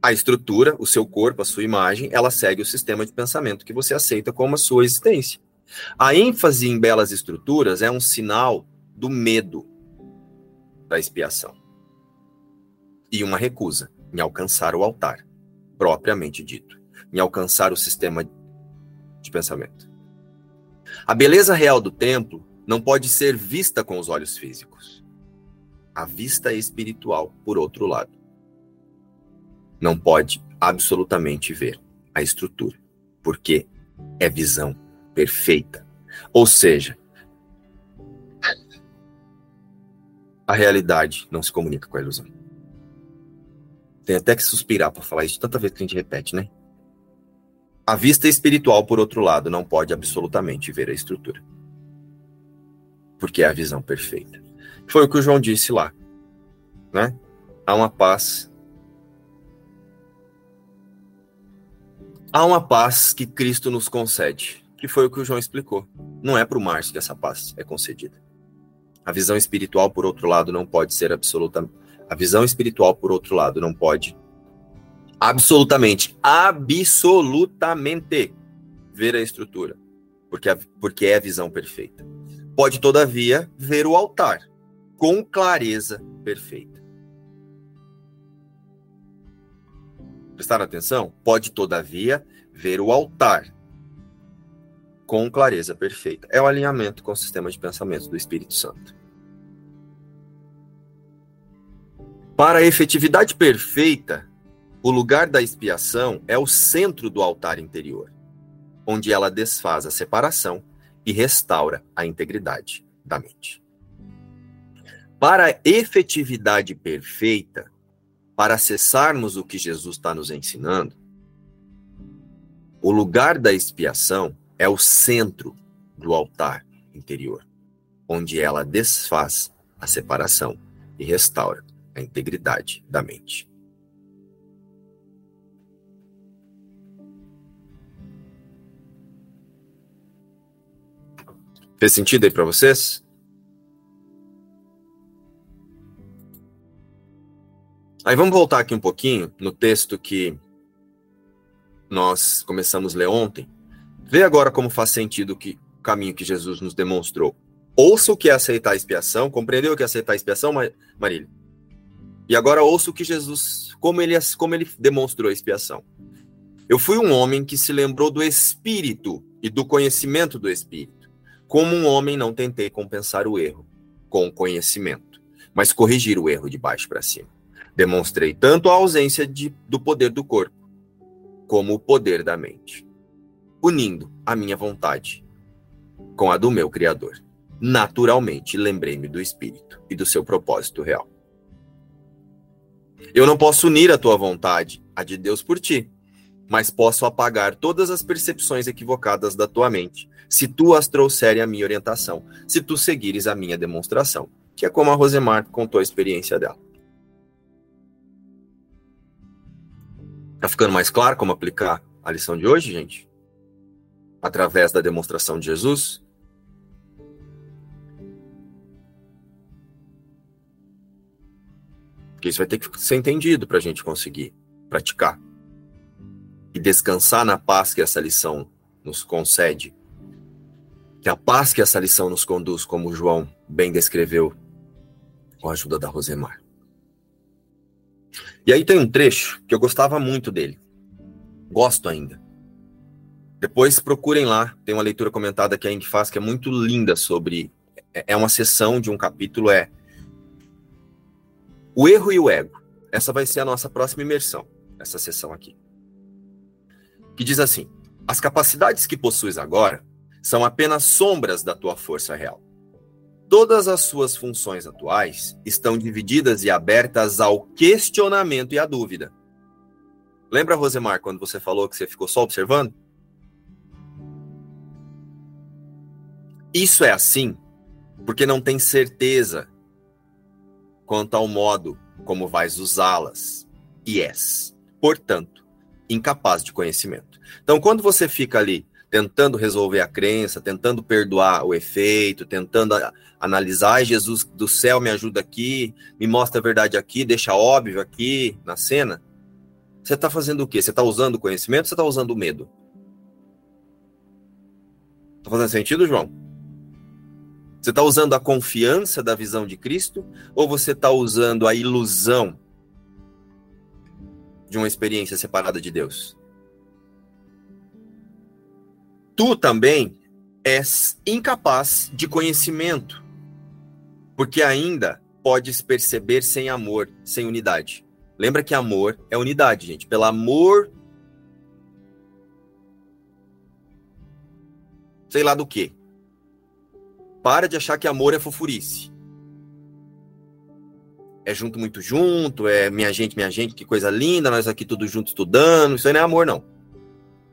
A estrutura, o seu corpo, a sua imagem, ela segue o sistema de pensamento que você aceita como a sua existência. A ênfase em belas estruturas é um sinal do medo da expiação e uma recusa em alcançar o altar, propriamente dito, em alcançar o sistema de pensamento. A beleza real do templo não pode ser vista com os olhos físicos. A vista espiritual, por outro lado, não pode absolutamente ver a estrutura, porque é visão perfeita. Ou seja, a realidade não se comunica com a ilusão. Tem até que suspirar para falar isso, tanta vez que a gente repete, né? A vista espiritual, por outro lado, não pode absolutamente ver a estrutura. Porque é a visão perfeita. Foi o que o João disse lá. Né? Há uma paz. Há uma paz que Cristo nos concede. Que foi o que o João explicou. Não é para o Márcio que essa paz é concedida. A visão espiritual, por outro lado, não pode ser absolutamente a visão espiritual, por outro lado, não pode absolutamente, absolutamente ver a estrutura, porque, a, porque é a visão perfeita. Pode, todavia, ver o altar com clareza perfeita. Prestaram atenção? Pode, todavia, ver o altar com clareza perfeita. É o alinhamento com o sistema de pensamento do Espírito Santo. Para a efetividade perfeita, o lugar da expiação é o centro do altar interior, onde ela desfaz a separação e restaura a integridade da mente. Para a efetividade perfeita, para acessarmos o que Jesus está nos ensinando, o lugar da expiação é o centro do altar interior, onde ela desfaz a separação e restaura a integridade da mente. Fez sentido aí para vocês? Aí vamos voltar aqui um pouquinho no texto que nós começamos a ler ontem. Vê agora como faz sentido que, o caminho que Jesus nos demonstrou. Ouça o que é aceitar a expiação. Compreendeu o que é aceitar a expiação, Marília? E agora ouça o que Jesus, como ele, como ele demonstrou a expiação. Eu fui um homem que se lembrou do Espírito e do conhecimento do Espírito. Como um homem, não tentei compensar o erro com o conhecimento, mas corrigir o erro de baixo para cima. Demonstrei tanto a ausência de, do poder do corpo, como o poder da mente, unindo a minha vontade com a do meu Criador. Naturalmente, lembrei-me do Espírito e do seu propósito real. Eu não posso unir a tua vontade à de Deus por ti, mas posso apagar todas as percepções equivocadas da tua mente, se tu as trouxeres à minha orientação, se tu seguires a minha demonstração, que é como a Rosemar contou a experiência dela. Tá ficando mais claro como aplicar a lição de hoje, gente? Através da demonstração de Jesus? Porque isso vai ter que ser entendido para a gente conseguir praticar e descansar na paz que essa lição nos concede. Que a paz que essa lição nos conduz, como João bem descreveu, com a ajuda da Rosemar. E aí tem um trecho que eu gostava muito dele. Gosto ainda. Depois procurem lá, tem uma leitura comentada que a Ing faz que é muito linda sobre. É, é uma sessão de um capítulo, é o erro e o ego. Essa vai ser a nossa próxima imersão, essa sessão aqui que diz assim: As capacidades que possuis agora são apenas sombras da tua força real. Todas as suas funções atuais estão divididas e abertas ao questionamento e à dúvida. Lembra, Rosemar, quando você falou que você ficou só observando? Isso é assim porque não tem certeza quanto ao modo como vais usá-las. E és, portanto, incapaz de conhecimento. Então, quando você fica ali tentando resolver a crença, tentando perdoar o efeito, tentando analisar, Jesus do céu me ajuda aqui, me mostra a verdade aqui, deixa óbvio aqui na cena, você está fazendo o quê? Você está usando o conhecimento ou você está usando o medo? Está fazendo sentido, João? Você está usando a confiança da visão de Cristo ou você está usando a ilusão de uma experiência separada de Deus. Tu também és incapaz de conhecimento, porque ainda podes perceber sem amor, sem unidade. Lembra que amor é unidade, gente. Pelo amor. Sei lá do que. Para de achar que amor é fofurice é junto muito junto, é minha gente, minha gente, que coisa linda, nós aqui tudo junto estudando. Isso aí não é amor, não.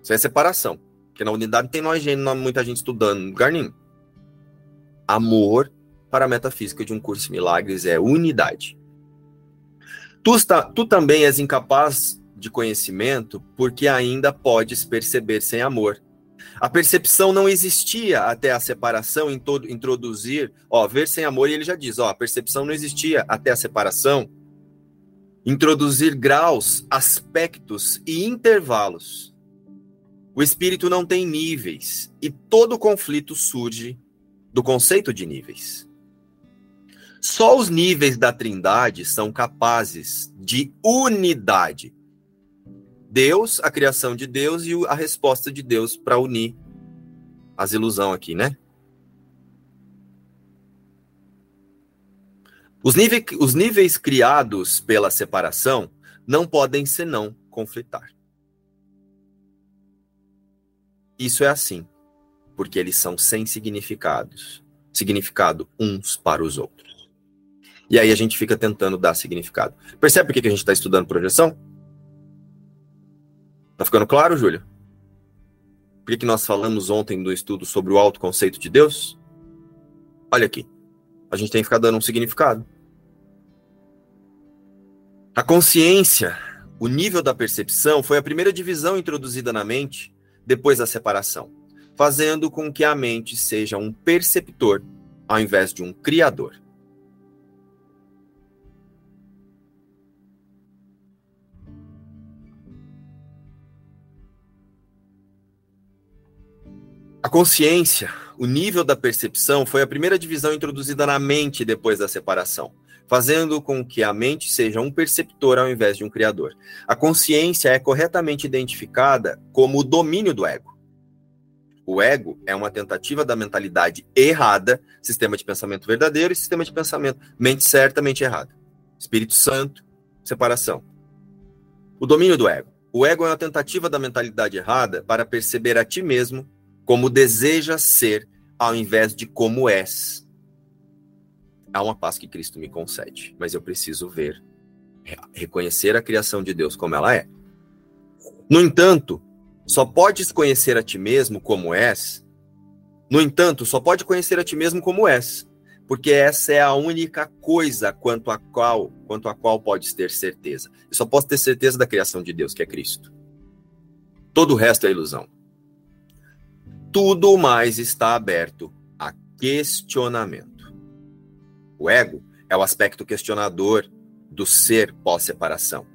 Isso é separação. Porque na unidade tem nós, gente, muita gente estudando no lugar nenhum. Amor para a metafísica de um curso de milagres é unidade. Tu, tu também és incapaz de conhecimento porque ainda podes perceber sem amor. A percepção não existia até a separação introduzir, ó, ver sem amor, e ele já diz, ó, a percepção não existia até a separação introduzir graus, aspectos e intervalos. O espírito não tem níveis e todo conflito surge do conceito de níveis. Só os níveis da Trindade são capazes de unidade. Deus, a criação de Deus e a resposta de Deus para unir as ilusões aqui, né? Os níveis, os níveis criados pela separação não podem senão conflitar. Isso é assim, porque eles são sem significados, significado uns para os outros. E aí a gente fica tentando dar significado. Percebe por que a gente está estudando projeção? Tá ficando claro, Júlio? Por que, que nós falamos ontem do estudo sobre o autoconceito de Deus? Olha aqui. A gente tem que ficar dando um significado. A consciência, o nível da percepção, foi a primeira divisão introduzida na mente depois da separação. fazendo com que a mente seja um perceptor ao invés de um criador. A consciência, o nível da percepção, foi a primeira divisão introduzida na mente depois da separação, fazendo com que a mente seja um perceptor ao invés de um criador. A consciência é corretamente identificada como o domínio do ego. O ego é uma tentativa da mentalidade errada, sistema de pensamento verdadeiro e sistema de pensamento mente certa, mente errada. Espírito Santo, separação. O domínio do ego. O ego é uma tentativa da mentalidade errada para perceber a ti mesmo como deseja ser, ao invés de como és. Há uma paz que Cristo me concede, mas eu preciso ver, reconhecer a criação de Deus como ela é. No entanto, só podes conhecer a ti mesmo como és. No entanto, só pode conhecer a ti mesmo como és, porque essa é a única coisa quanto a qual, quanto a qual podes ter certeza. Eu só posso ter certeza da criação de Deus, que é Cristo. Todo o resto é ilusão tudo mais está aberto a questionamento. O ego é o aspecto questionador do ser pós-separação,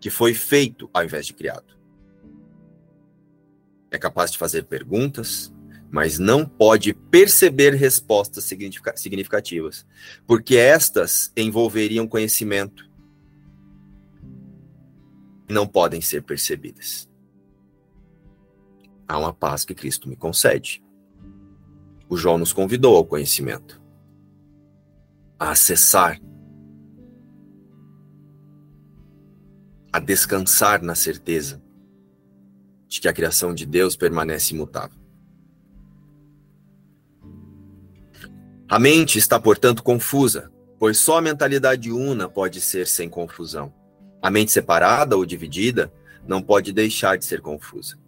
que foi feito ao invés de criado. É capaz de fazer perguntas, mas não pode perceber respostas significativas, porque estas envolveriam conhecimento não podem ser percebidas há uma paz que Cristo me concede. O João nos convidou ao conhecimento, a acessar, a descansar na certeza de que a criação de Deus permanece imutável. A mente está, portanto, confusa, pois só a mentalidade una pode ser sem confusão. A mente separada ou dividida não pode deixar de ser confusa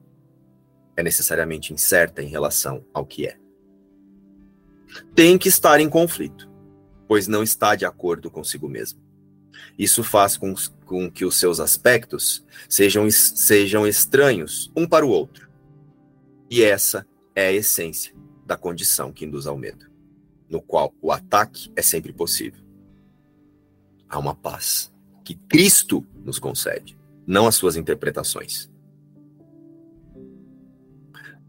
é necessariamente incerta em relação ao que é. Tem que estar em conflito, pois não está de acordo consigo mesmo. Isso faz com, com que os seus aspectos sejam, sejam estranhos um para o outro. E essa é a essência da condição que induz ao medo, no qual o ataque é sempre possível. Há uma paz que Cristo nos concede, não as suas interpretações.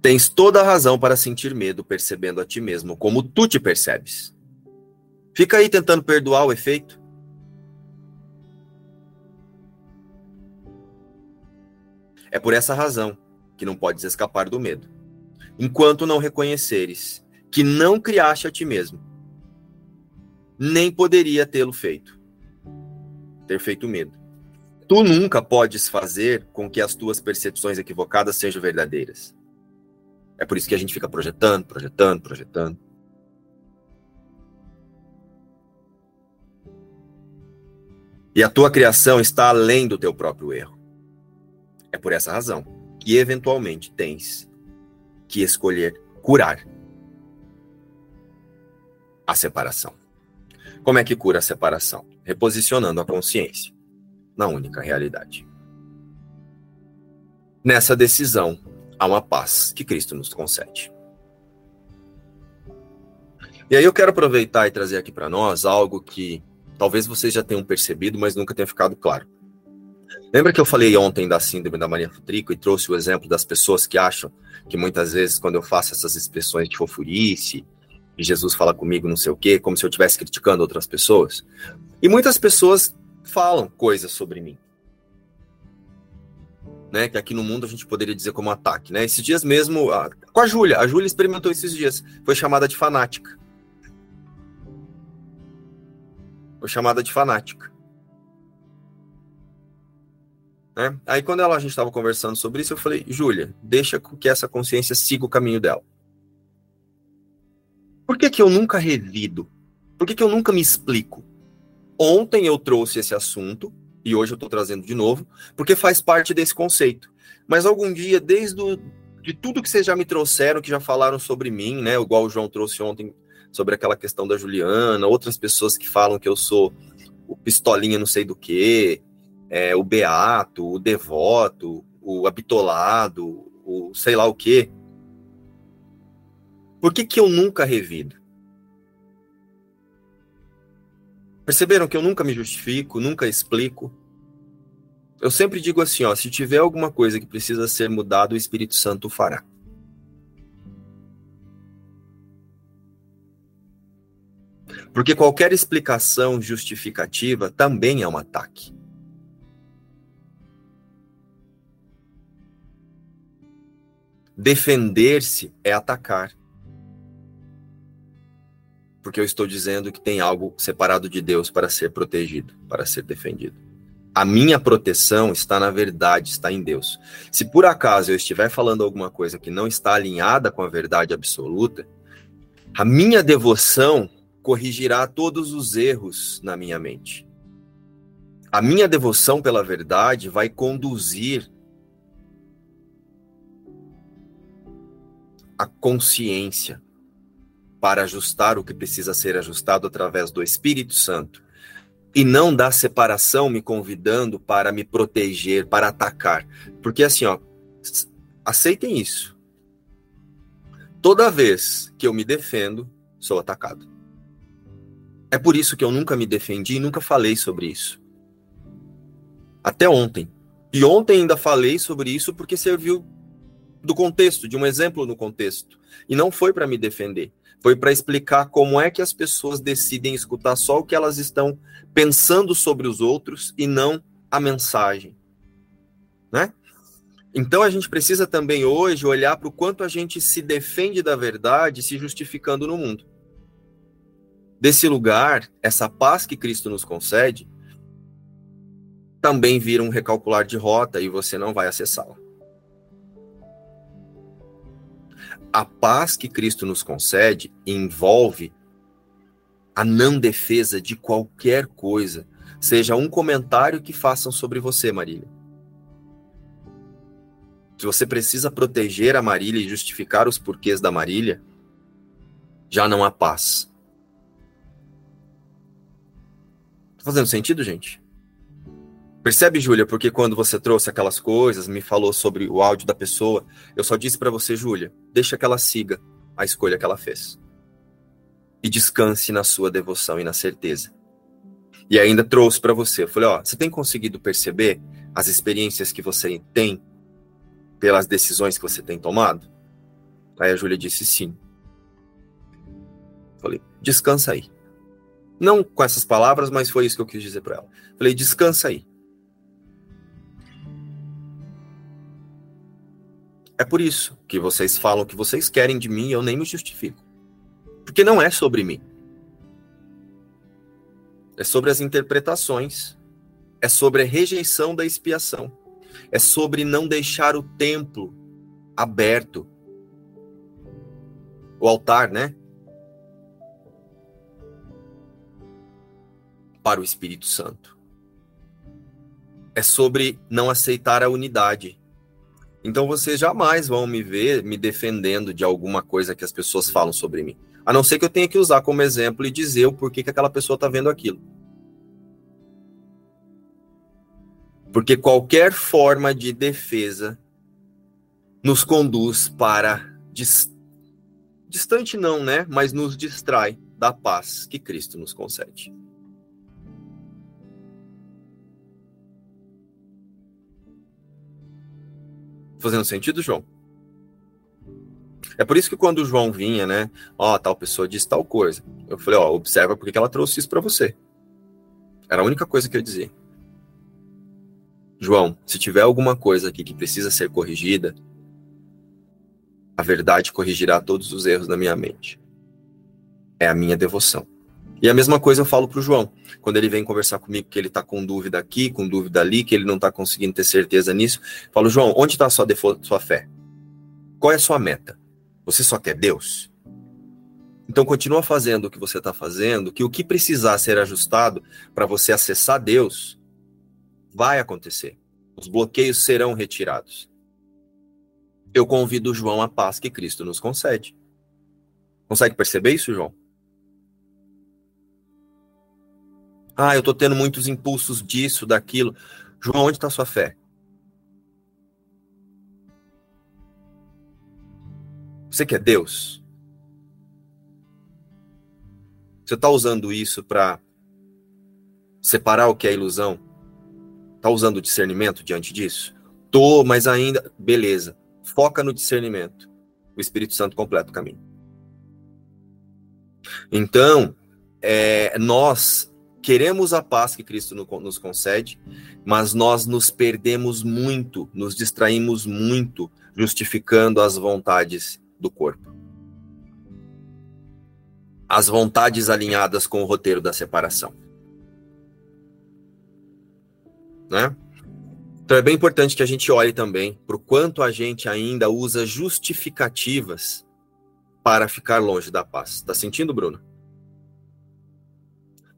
Tens toda a razão para sentir medo percebendo a ti mesmo como tu te percebes. Fica aí tentando perdoar o efeito. É por essa razão que não podes escapar do medo. Enquanto não reconheceres que não criaste a ti mesmo, nem poderia tê-lo feito. Ter feito medo. Tu nunca podes fazer com que as tuas percepções equivocadas sejam verdadeiras. É por isso que a gente fica projetando, projetando, projetando. E a tua criação está além do teu próprio erro. É por essa razão que, eventualmente, tens que escolher curar a separação. Como é que cura a separação? Reposicionando a consciência na única realidade. Nessa decisão, há uma paz que Cristo nos concede. E aí eu quero aproveitar e trazer aqui para nós algo que talvez vocês já tenham percebido, mas nunca tenha ficado claro. Lembra que eu falei ontem da síndrome da Maria Futrico e trouxe o exemplo das pessoas que acham que muitas vezes quando eu faço essas expressões de fofurice e Jesus fala comigo não sei o quê, como se eu estivesse criticando outras pessoas? E muitas pessoas falam coisas sobre mim né? Que aqui no mundo a gente poderia dizer como ataque, né? Esses dias mesmo, a, com a Júlia, a Júlia experimentou esses dias, foi chamada de fanática. Foi chamada de fanática. Né? Aí quando ela, a gente estava conversando sobre isso, eu falei, Júlia, deixa que essa consciência siga o caminho dela. Por que, que eu nunca revido? Por que, que eu nunca me explico? Ontem eu trouxe esse assunto e hoje eu estou trazendo de novo, porque faz parte desse conceito. Mas algum dia, desde de tudo que vocês já me trouxeram, que já falaram sobre mim, né? Igual o João trouxe ontem sobre aquela questão da Juliana, outras pessoas que falam que eu sou o pistolinha não sei do que, é, o beato, o devoto, o habitolado, o sei lá o que. Por que, que eu nunca revido? Perceberam que eu nunca me justifico, nunca explico? Eu sempre digo assim, ó, se tiver alguma coisa que precisa ser mudado, o Espírito Santo fará. Porque qualquer explicação justificativa também é um ataque. Defender-se é atacar. Porque eu estou dizendo que tem algo separado de Deus para ser protegido, para ser defendido. A minha proteção está na verdade, está em Deus. Se por acaso eu estiver falando alguma coisa que não está alinhada com a verdade absoluta, a minha devoção corrigirá todos os erros na minha mente. A minha devoção pela verdade vai conduzir a consciência para ajustar o que precisa ser ajustado através do Espírito Santo e não da separação me convidando para me proteger, para atacar. Porque assim, ó, aceitem isso. Toda vez que eu me defendo, sou atacado. É por isso que eu nunca me defendi e nunca falei sobre isso. Até ontem. E ontem ainda falei sobre isso porque serviu do contexto, de um exemplo no contexto. E não foi para me defender. Foi para explicar como é que as pessoas decidem escutar só o que elas estão pensando sobre os outros e não a mensagem, né? Então a gente precisa também hoje olhar para o quanto a gente se defende da verdade se justificando no mundo. Desse lugar, essa paz que Cristo nos concede também vira um recalcular de rota e você não vai acessá-la. A paz que Cristo nos concede envolve a não defesa de qualquer coisa, seja um comentário que façam sobre você, Marília. Se você precisa proteger a Marília e justificar os porquês da Marília, já não há paz. Tá fazendo sentido, gente? Percebe, Júlia, porque quando você trouxe aquelas coisas, me falou sobre o áudio da pessoa, eu só disse para você, Júlia, deixa que ela siga a escolha que ela fez e descanse na sua devoção e na certeza. E ainda trouxe para você, eu falei, ó, você tem conseguido perceber as experiências que você tem pelas decisões que você tem tomado? Aí a Júlia disse sim. Falei, descansa aí. Não com essas palavras, mas foi isso que eu quis dizer para ela. Falei, descansa aí. É por isso que vocês falam o que vocês querem de mim e eu nem me justifico. Porque não é sobre mim. É sobre as interpretações. É sobre a rejeição da expiação. É sobre não deixar o templo aberto. O altar, né? Para o Espírito Santo. É sobre não aceitar a unidade. Então vocês jamais vão me ver me defendendo de alguma coisa que as pessoas falam sobre mim. A não ser que eu tenha que usar como exemplo e dizer o porquê que aquela pessoa está vendo aquilo. Porque qualquer forma de defesa nos conduz para distante não, né? Mas nos distrai da paz que Cristo nos concede. Fazendo sentido, João? É por isso que quando o João vinha, né? Ó, tal pessoa disse tal coisa. Eu falei, ó, observa porque ela trouxe isso para você. Era a única coisa que eu dizia. João, se tiver alguma coisa aqui que precisa ser corrigida, a verdade corrigirá todos os erros da minha mente. É a minha devoção. E a mesma coisa eu falo para o João. Quando ele vem conversar comigo que ele está com dúvida aqui, com dúvida ali, que ele não está conseguindo ter certeza nisso, falo, João, onde está a sua, sua fé? Qual é a sua meta? Você só quer Deus? Então continua fazendo o que você está fazendo, que o que precisar ser ajustado para você acessar Deus vai acontecer. Os bloqueios serão retirados. Eu convido João à paz que Cristo nos concede. Consegue perceber isso, João? Ah, eu estou tendo muitos impulsos disso, daquilo. João, onde está sua fé? Você quer Deus? Você está usando isso para separar o que é ilusão? Está usando discernimento diante disso? Tô, mas ainda. Beleza. Foca no discernimento. O Espírito Santo completa o caminho. Então, é, nós queremos a paz que Cristo nos concede, mas nós nos perdemos muito, nos distraímos muito, justificando as vontades do corpo. As vontades alinhadas com o roteiro da separação. Né? Então é bem importante que a gente olhe também para o quanto a gente ainda usa justificativas para ficar longe da paz. Está sentindo, Bruno?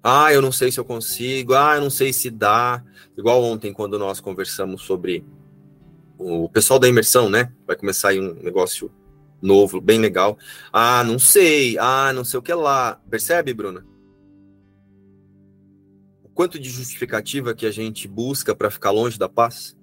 Ah, eu não sei se eu consigo. Ah, eu não sei se dá. Igual ontem, quando nós conversamos sobre o pessoal da imersão, né? Vai começar aí um negócio novo, bem legal. Ah, não sei. Ah, não sei o que lá. Percebe, Bruna? quanto de justificativa que a gente busca para ficar longe da paz?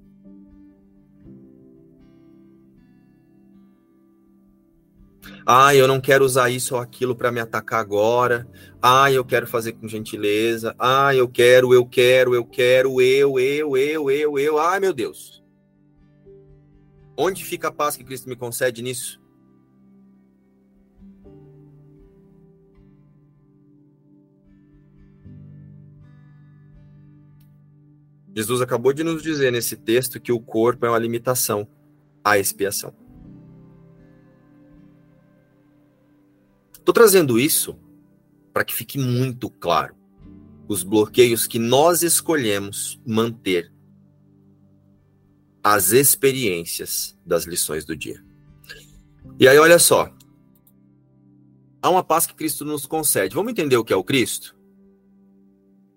Ah, eu não quero usar isso ou aquilo para me atacar agora. Ah, eu quero fazer com gentileza. Ah, eu quero, eu quero, eu quero, eu, eu, eu, eu, eu. Ai, meu Deus. Onde fica a paz que Cristo me concede nisso? Jesus acabou de nos dizer nesse texto que o corpo é uma limitação à expiação. Estou trazendo isso para que fique muito claro os bloqueios que nós escolhemos manter as experiências das lições do dia. E aí, olha só. Há uma paz que Cristo nos concede. Vamos entender o que é o Cristo?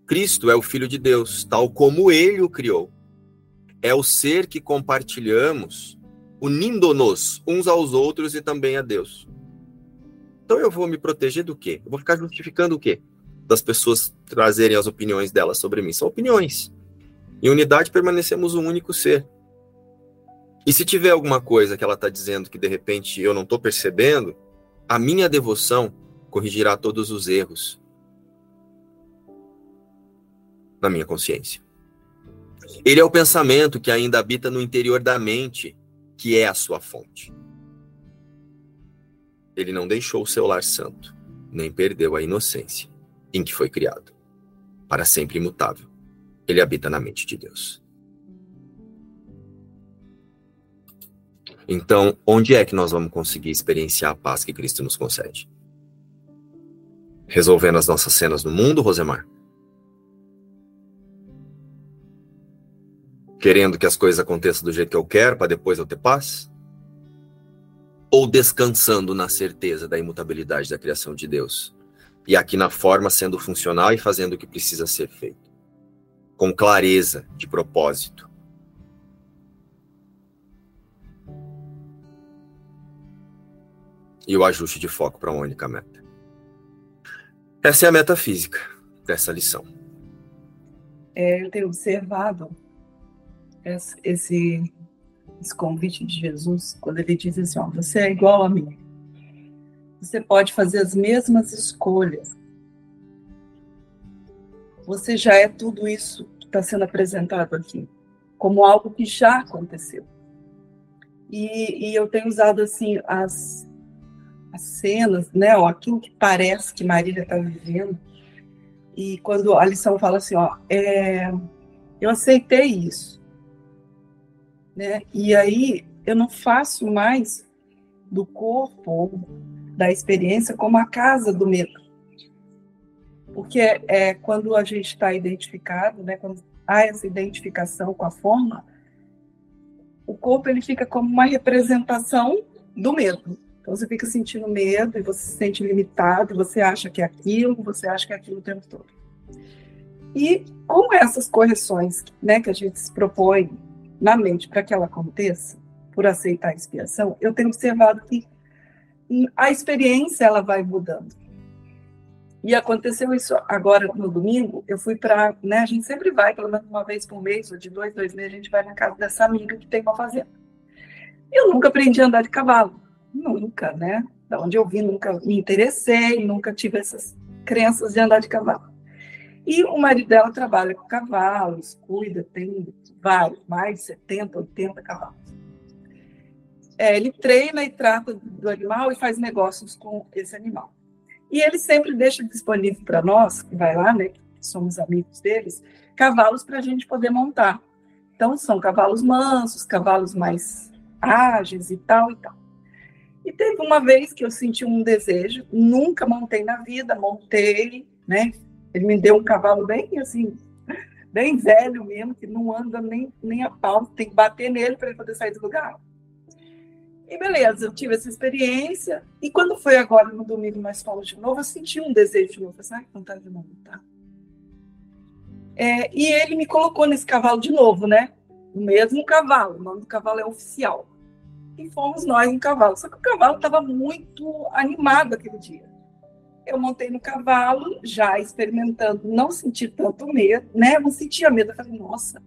Cristo é o Filho de Deus, tal como ele o criou. É o ser que compartilhamos, unindo-nos uns aos outros e também a Deus. Então eu vou me proteger do quê? Eu vou ficar justificando o quê? Das pessoas trazerem as opiniões delas sobre mim. São opiniões. Em unidade permanecemos um único ser. E se tiver alguma coisa que ela está dizendo que de repente eu não estou percebendo, a minha devoção corrigirá todos os erros na minha consciência. Ele é o pensamento que ainda habita no interior da mente, que é a sua fonte. Ele não deixou o seu lar santo, nem perdeu a inocência em que foi criado. Para sempre imutável, ele habita na mente de Deus. Então, onde é que nós vamos conseguir experienciar a paz que Cristo nos concede? Resolvendo as nossas cenas no mundo, Rosemar? querendo que as coisas aconteçam do jeito que eu quero para depois eu ter paz? Ou descansando na certeza da imutabilidade da criação de Deus? E aqui na forma sendo funcional e fazendo o que precisa ser feito. Com clareza de propósito. E o ajuste de foco para uma única meta. Essa é a meta física dessa lição. É, eu tenho observado esse, esse convite de Jesus, quando ele diz assim: ó, você é igual a mim. Você pode fazer as mesmas escolhas. Você já é tudo isso que está sendo apresentado aqui, como algo que já aconteceu. E, e eu tenho usado assim as, as cenas, né, ó, aquilo que parece que Marília está vivendo. E quando a lição fala assim, ó, é, eu aceitei isso. Né? E aí eu não faço mais do corpo, da experiência, como a casa do medo. Porque é, é quando a gente está identificado, né, quando há essa identificação com a forma, o corpo ele fica como uma representação do medo. Então você fica sentindo medo e você se sente limitado, você acha que é aquilo, você acha que é aquilo o tempo todo. E com essas correções né, que a gente se propõe na mente para que ela aconteça, por aceitar a expiação, eu tenho observado que a experiência ela vai mudando. E aconteceu isso agora no domingo. Eu fui para, né? A gente sempre vai, pelo menos uma vez por mês, ou de dois, dois meses, a gente vai na casa dessa amiga que tem uma fazenda. Eu nunca aprendi a andar de cavalo, nunca, né? Da onde eu vim, nunca me interessei, nunca tive essas crenças de andar de cavalo. E o marido dela trabalha com cavalos, cuida, tem vários, mais de 70, 80 cavalos. É, ele treina e trata do animal e faz negócios com esse animal. E ele sempre deixa disponível para nós, que vai lá, né, que somos amigos deles, cavalos para a gente poder montar. Então, são cavalos mansos, cavalos mais ágeis e tal e tal. E teve uma vez que eu senti um desejo, nunca montei na vida, montei, né? Ele me deu um cavalo bem assim, bem velho mesmo, que não anda nem, nem a pau, tem que bater nele para ele poder sair do lugar. E beleza, eu tive essa experiência. E quando foi agora no domingo mais fomos de novo, eu senti um desejo de novo. Assim, ai, vontade de montar. É, e ele me colocou nesse cavalo de novo, né? O mesmo cavalo, o nome do cavalo é oficial. E fomos nós no cavalo. Só que o cavalo estava muito animado aquele dia. Eu montei no cavalo, já experimentando, não senti tanto medo, né? Não sentia medo. Eu falei, nossa,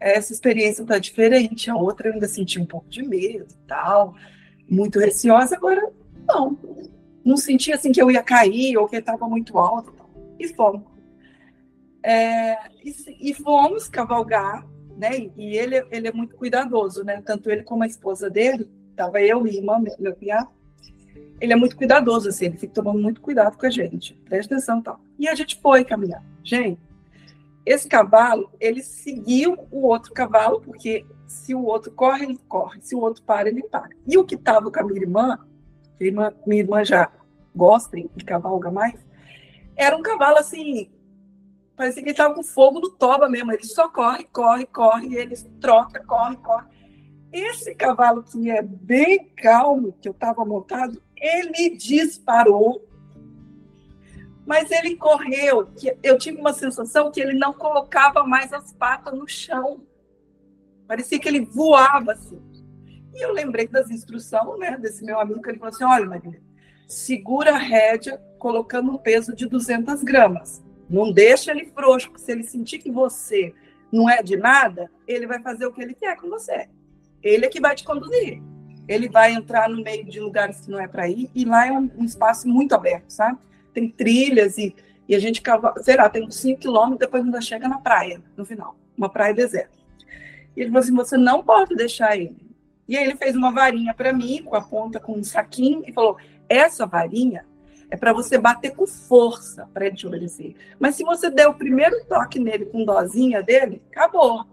essa experiência está diferente. A outra eu ainda senti um pouco de medo e tal, muito receosa. Agora, não. Não senti assim que eu ia cair ou que estava muito alto. E fomos. É, e, e, fomos cavalgar, né? E ele, ele é muito cuidadoso, né? Tanto ele como a esposa dele, tava eu e irmã, meu cunhado. Ele é muito cuidadoso, assim, ele fica tomando muito cuidado com a gente. Presta atenção tal. E a gente foi caminhar. Gente, esse cavalo, ele seguiu o outro cavalo, porque se o outro corre, ele corre. Se o outro para, ele para. E o que estava com a minha irmã, irmã, minha irmã já gosta e cavalga mais, era um cavalo assim, Parecia que ele estava com fogo no toba mesmo. Ele só corre, corre, corre, ele troca, corre, corre. Esse cavalo que é bem calmo, que eu estava montado, ele disparou. Mas ele correu, eu tive uma sensação que ele não colocava mais as patas no chão. Parecia que ele voava assim. E eu lembrei das instruções né, desse meu amigo, que ele falou assim: olha, Maria, segura a rédea colocando um peso de 200 gramas. Não deixa ele frouxo, porque se ele sentir que você não é de nada, ele vai fazer o que ele quer com você. Ele é que vai te conduzir. Ele vai entrar no meio de lugares que não é para ir, e lá é um, um, espaço muito aberto, sabe? Tem trilhas e, e a gente, sei lá, tem uns 5 quilômetros, depois ainda chega na praia, no final, uma praia deserta. E ele falou assim: você não pode deixar ele. E aí ele fez uma varinha para mim, com a ponta com um saquinho, e falou: essa varinha é para você bater com força para ele te obedecer. Mas se você der o primeiro toque nele com dozinha dele, acabou.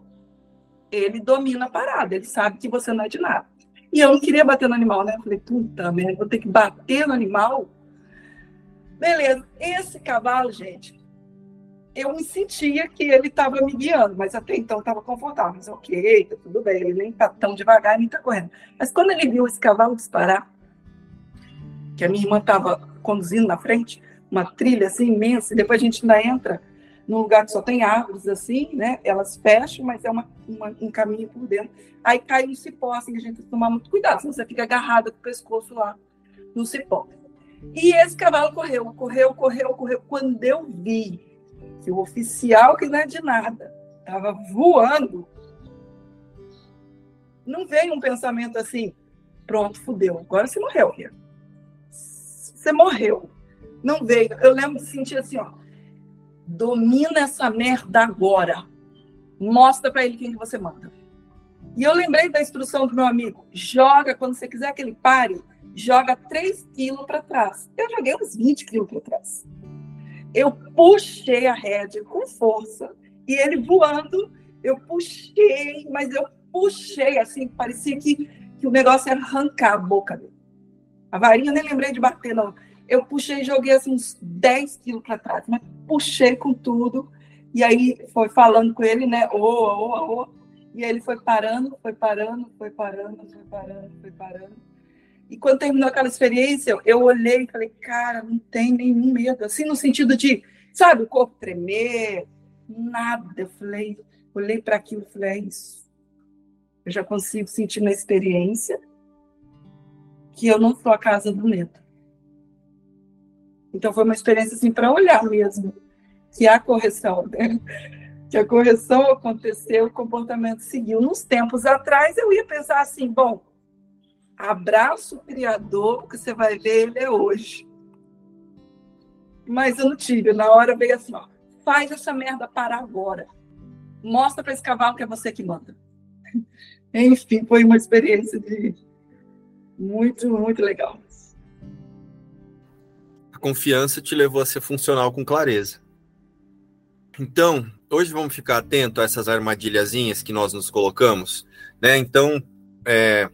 Ele domina a parada, ele sabe que você não é de nada. E eu não queria bater no animal, né? Eu falei, puta merda, vou ter que bater no animal. Beleza, esse cavalo, gente, eu me sentia que ele estava me guiando, mas até então estava confortável. Mas ok, tá tudo bem, ele nem está tão devagar, nem está correndo. Mas quando ele viu esse cavalo disparar, que a minha irmã estava conduzindo na frente, uma trilha assim imensa, e depois a gente ainda entra num lugar que só tem árvores assim, né? Elas fecham, mas é uma, uma, um caminho por dentro. Aí cai um cipó, assim, a gente tem que tomar muito cuidado, senão você fica agarrada com o pescoço lá no cipó. E esse cavalo correu, correu, correu, correu. Quando eu vi que o oficial, que não é de nada, estava voando, não veio um pensamento assim, pronto, fudeu, agora você morreu, Ria você morreu. Não veio. Eu lembro de sentir assim, ó. Domina essa merda agora. Mostra para ele quem que você manda. E eu lembrei da instrução do meu amigo. Joga, quando você quiser que ele pare, joga 3 quilos para trás. Eu joguei uns 20 quilos para trás. Eu puxei a rédea com força e ele voando, eu puxei, mas eu puxei assim, parecia que, que o negócio ia arrancar a boca dele. A varinha eu nem lembrei de bater, não. Eu puxei e joguei assim, uns 10 quilos para trás, mas puxei com tudo. E aí foi falando com ele, né? Ô, ô, ô. E ele foi parando, foi parando, foi parando, foi parando, foi parando. E quando terminou aquela experiência, eu olhei e falei, cara, não tem nenhum medo. Assim, no sentido de, sabe, o corpo tremer, nada. Eu falei, olhei para aquilo e falei, é isso. Eu já consigo sentir na experiência que eu não sou a casa do neto. Então foi uma experiência assim para olhar mesmo que a correção, né? que a correção aconteceu, o comportamento seguiu. Nos tempos atrás eu ia pensar assim, bom, abraço o criador, que você vai ver ele é hoje. Mas eu não tive. Na hora veio assim, ó. Faz essa merda parar agora. Mostra para esse cavalo que é você que manda. Enfim, foi uma experiência de muito, muito legal. Confiança te levou a ser funcional com clareza. Então, hoje vamos ficar atento a essas armadilhazinhas que nós nos colocamos, né? Então, é,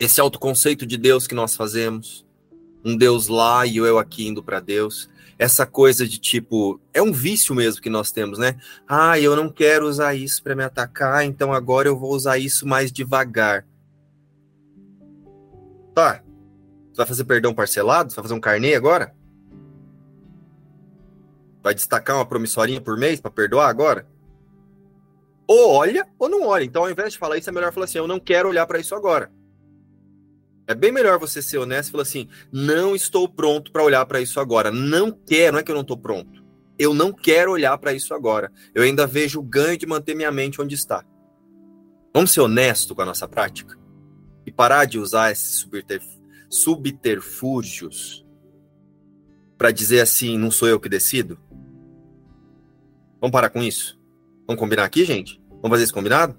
esse autoconceito de Deus que nós fazemos, um Deus lá e eu aqui indo para Deus, essa coisa de tipo, é um vício mesmo que nós temos, né? Ah, eu não quero usar isso para me atacar, então agora eu vou usar isso mais devagar. Tá. Você vai fazer perdão parcelado? Você vai fazer um carnê agora? Vai destacar uma promissorinha por mês para perdoar agora? Ou olha ou não olha. Então, ao invés de falar isso, é melhor falar assim: eu não quero olhar para isso agora. É bem melhor você ser honesto e falar assim: não estou pronto para olhar para isso agora. Não quero, não é que eu não estou pronto. Eu não quero olhar para isso agora. Eu ainda vejo o ganho de manter minha mente onde está. Vamos ser honesto com a nossa prática? e parar de usar esses subterfúgios para dizer assim, não sou eu que decido? Vamos parar com isso? Vamos combinar aqui, gente? Vamos fazer isso combinado?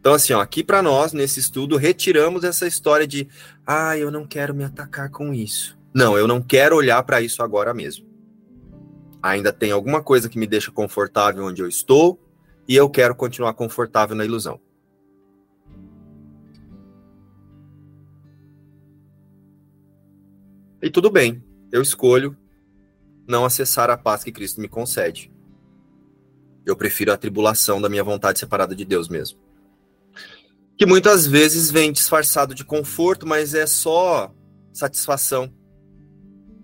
Então, assim, ó, aqui para nós, nesse estudo, retiramos essa história de, ah, eu não quero me atacar com isso. Não, eu não quero olhar para isso agora mesmo. Ainda tem alguma coisa que me deixa confortável onde eu estou e eu quero continuar confortável na ilusão. E tudo bem, eu escolho não acessar a paz que Cristo me concede. Eu prefiro a tribulação da minha vontade separada de Deus mesmo. Que muitas vezes vem disfarçado de conforto, mas é só satisfação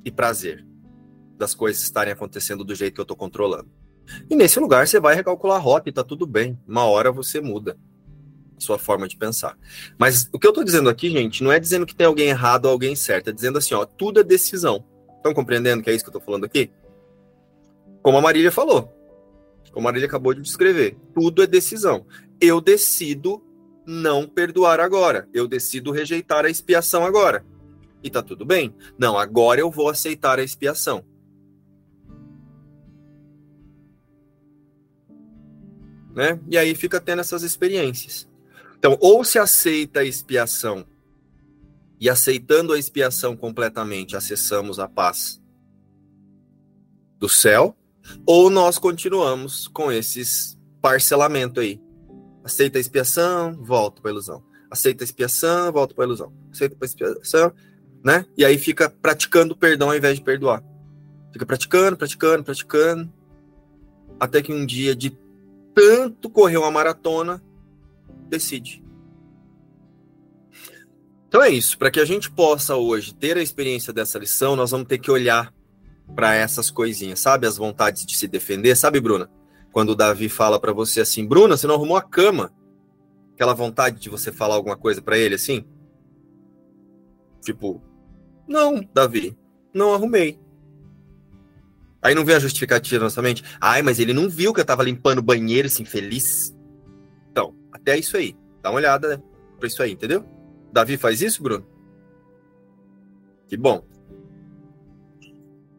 e prazer das coisas estarem acontecendo do jeito que eu estou controlando. E nesse lugar você vai recalcular a rota e tá tudo bem. Uma hora você muda sua forma de pensar. Mas o que eu estou dizendo aqui, gente, não é dizendo que tem alguém errado ou alguém certo, é dizendo assim, ó, tudo é decisão. Estão compreendendo que é isso que eu estou falando aqui? Como a Marília falou, como a Marília acabou de descrever, tudo é decisão. Eu decido não perdoar agora, eu decido rejeitar a expiação agora. E tá tudo bem? Não, agora eu vou aceitar a expiação. Né? E aí fica tendo essas experiências. Então, ou se aceita a expiação e aceitando a expiação completamente, acessamos a paz do céu, ou nós continuamos com esses parcelamento aí. Aceita a expiação, volta para a ilusão. Aceita a expiação, volta para a ilusão. Aceita a expiação, né? E aí fica praticando perdão ao invés de perdoar. Fica praticando, praticando, praticando, até que um dia de tanto correr uma maratona, decide. Então é isso. Para que a gente possa hoje ter a experiência dessa lição, nós vamos ter que olhar para essas coisinhas, sabe? As vontades de se defender, sabe, Bruna? Quando o Davi fala para você assim, Bruna, você não arrumou a cama? Aquela vontade de você falar alguma coisa para ele assim? Tipo, não, Davi, não arrumei. Aí não vem a justificativa na nossa mente. Ai, mas ele não viu que eu tava limpando o banheiro, assim, feliz. Então, até isso aí. Dá uma olhada pra isso aí, entendeu? Davi faz isso, Bruno? Que bom.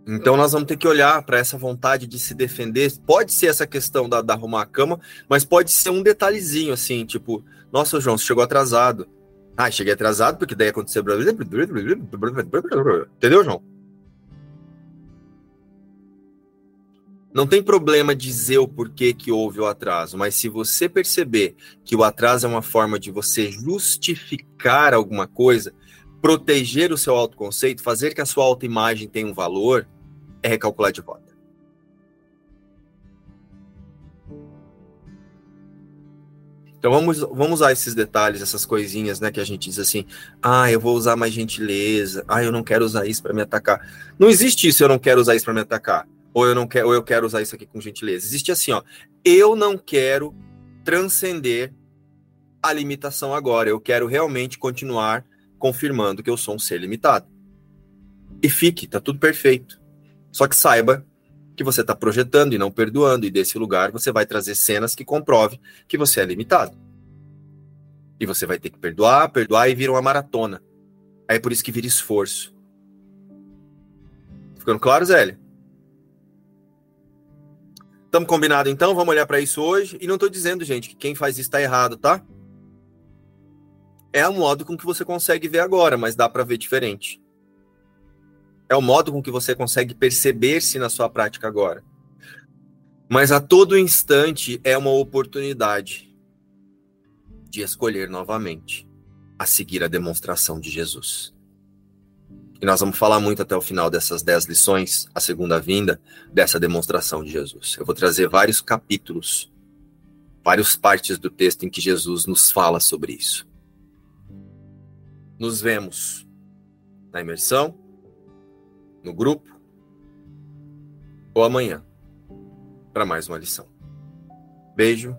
Então nós vamos ter que olhar para essa vontade de se defender. Pode ser essa questão da, da, arrumar a cama, mas pode ser um detalhezinho assim, tipo, nossa, João, você chegou atrasado. Ah, cheguei atrasado porque daí aconteceu. Entendeu, João? Não tem problema dizer o porquê que houve o atraso, mas se você perceber que o atraso é uma forma de você justificar alguma coisa, proteger o seu autoconceito, fazer que a sua autoimagem tenha um valor, é recalcular de rota. Então vamos, vamos usar esses detalhes, essas coisinhas, né, que a gente diz assim: "Ah, eu vou usar mais gentileza. Ah, eu não quero usar isso para me atacar". Não existe isso, eu não quero usar isso para me atacar ou eu não quero, ou eu quero usar isso aqui com gentileza. Existe assim, ó. Eu não quero transcender a limitação agora. Eu quero realmente continuar confirmando que eu sou um ser limitado. E fique, tá tudo perfeito. Só que saiba que você está projetando e não perdoando, e desse lugar você vai trazer cenas que comprovem que você é limitado. E você vai ter que perdoar, perdoar e vira uma maratona. Aí é por isso que vira esforço. Ficando claro, Zélia? Estamos combinados então? Vamos olhar para isso hoje. E não estou dizendo, gente, que quem faz isso está errado, tá? É o modo com que você consegue ver agora, mas dá para ver diferente. É o modo com que você consegue perceber-se na sua prática agora. Mas a todo instante é uma oportunidade de escolher novamente a seguir a demonstração de Jesus. E nós vamos falar muito até o final dessas dez lições, a segunda vinda, dessa demonstração de Jesus. Eu vou trazer vários capítulos, várias partes do texto em que Jesus nos fala sobre isso. Nos vemos na imersão, no grupo, ou amanhã, para mais uma lição. Beijo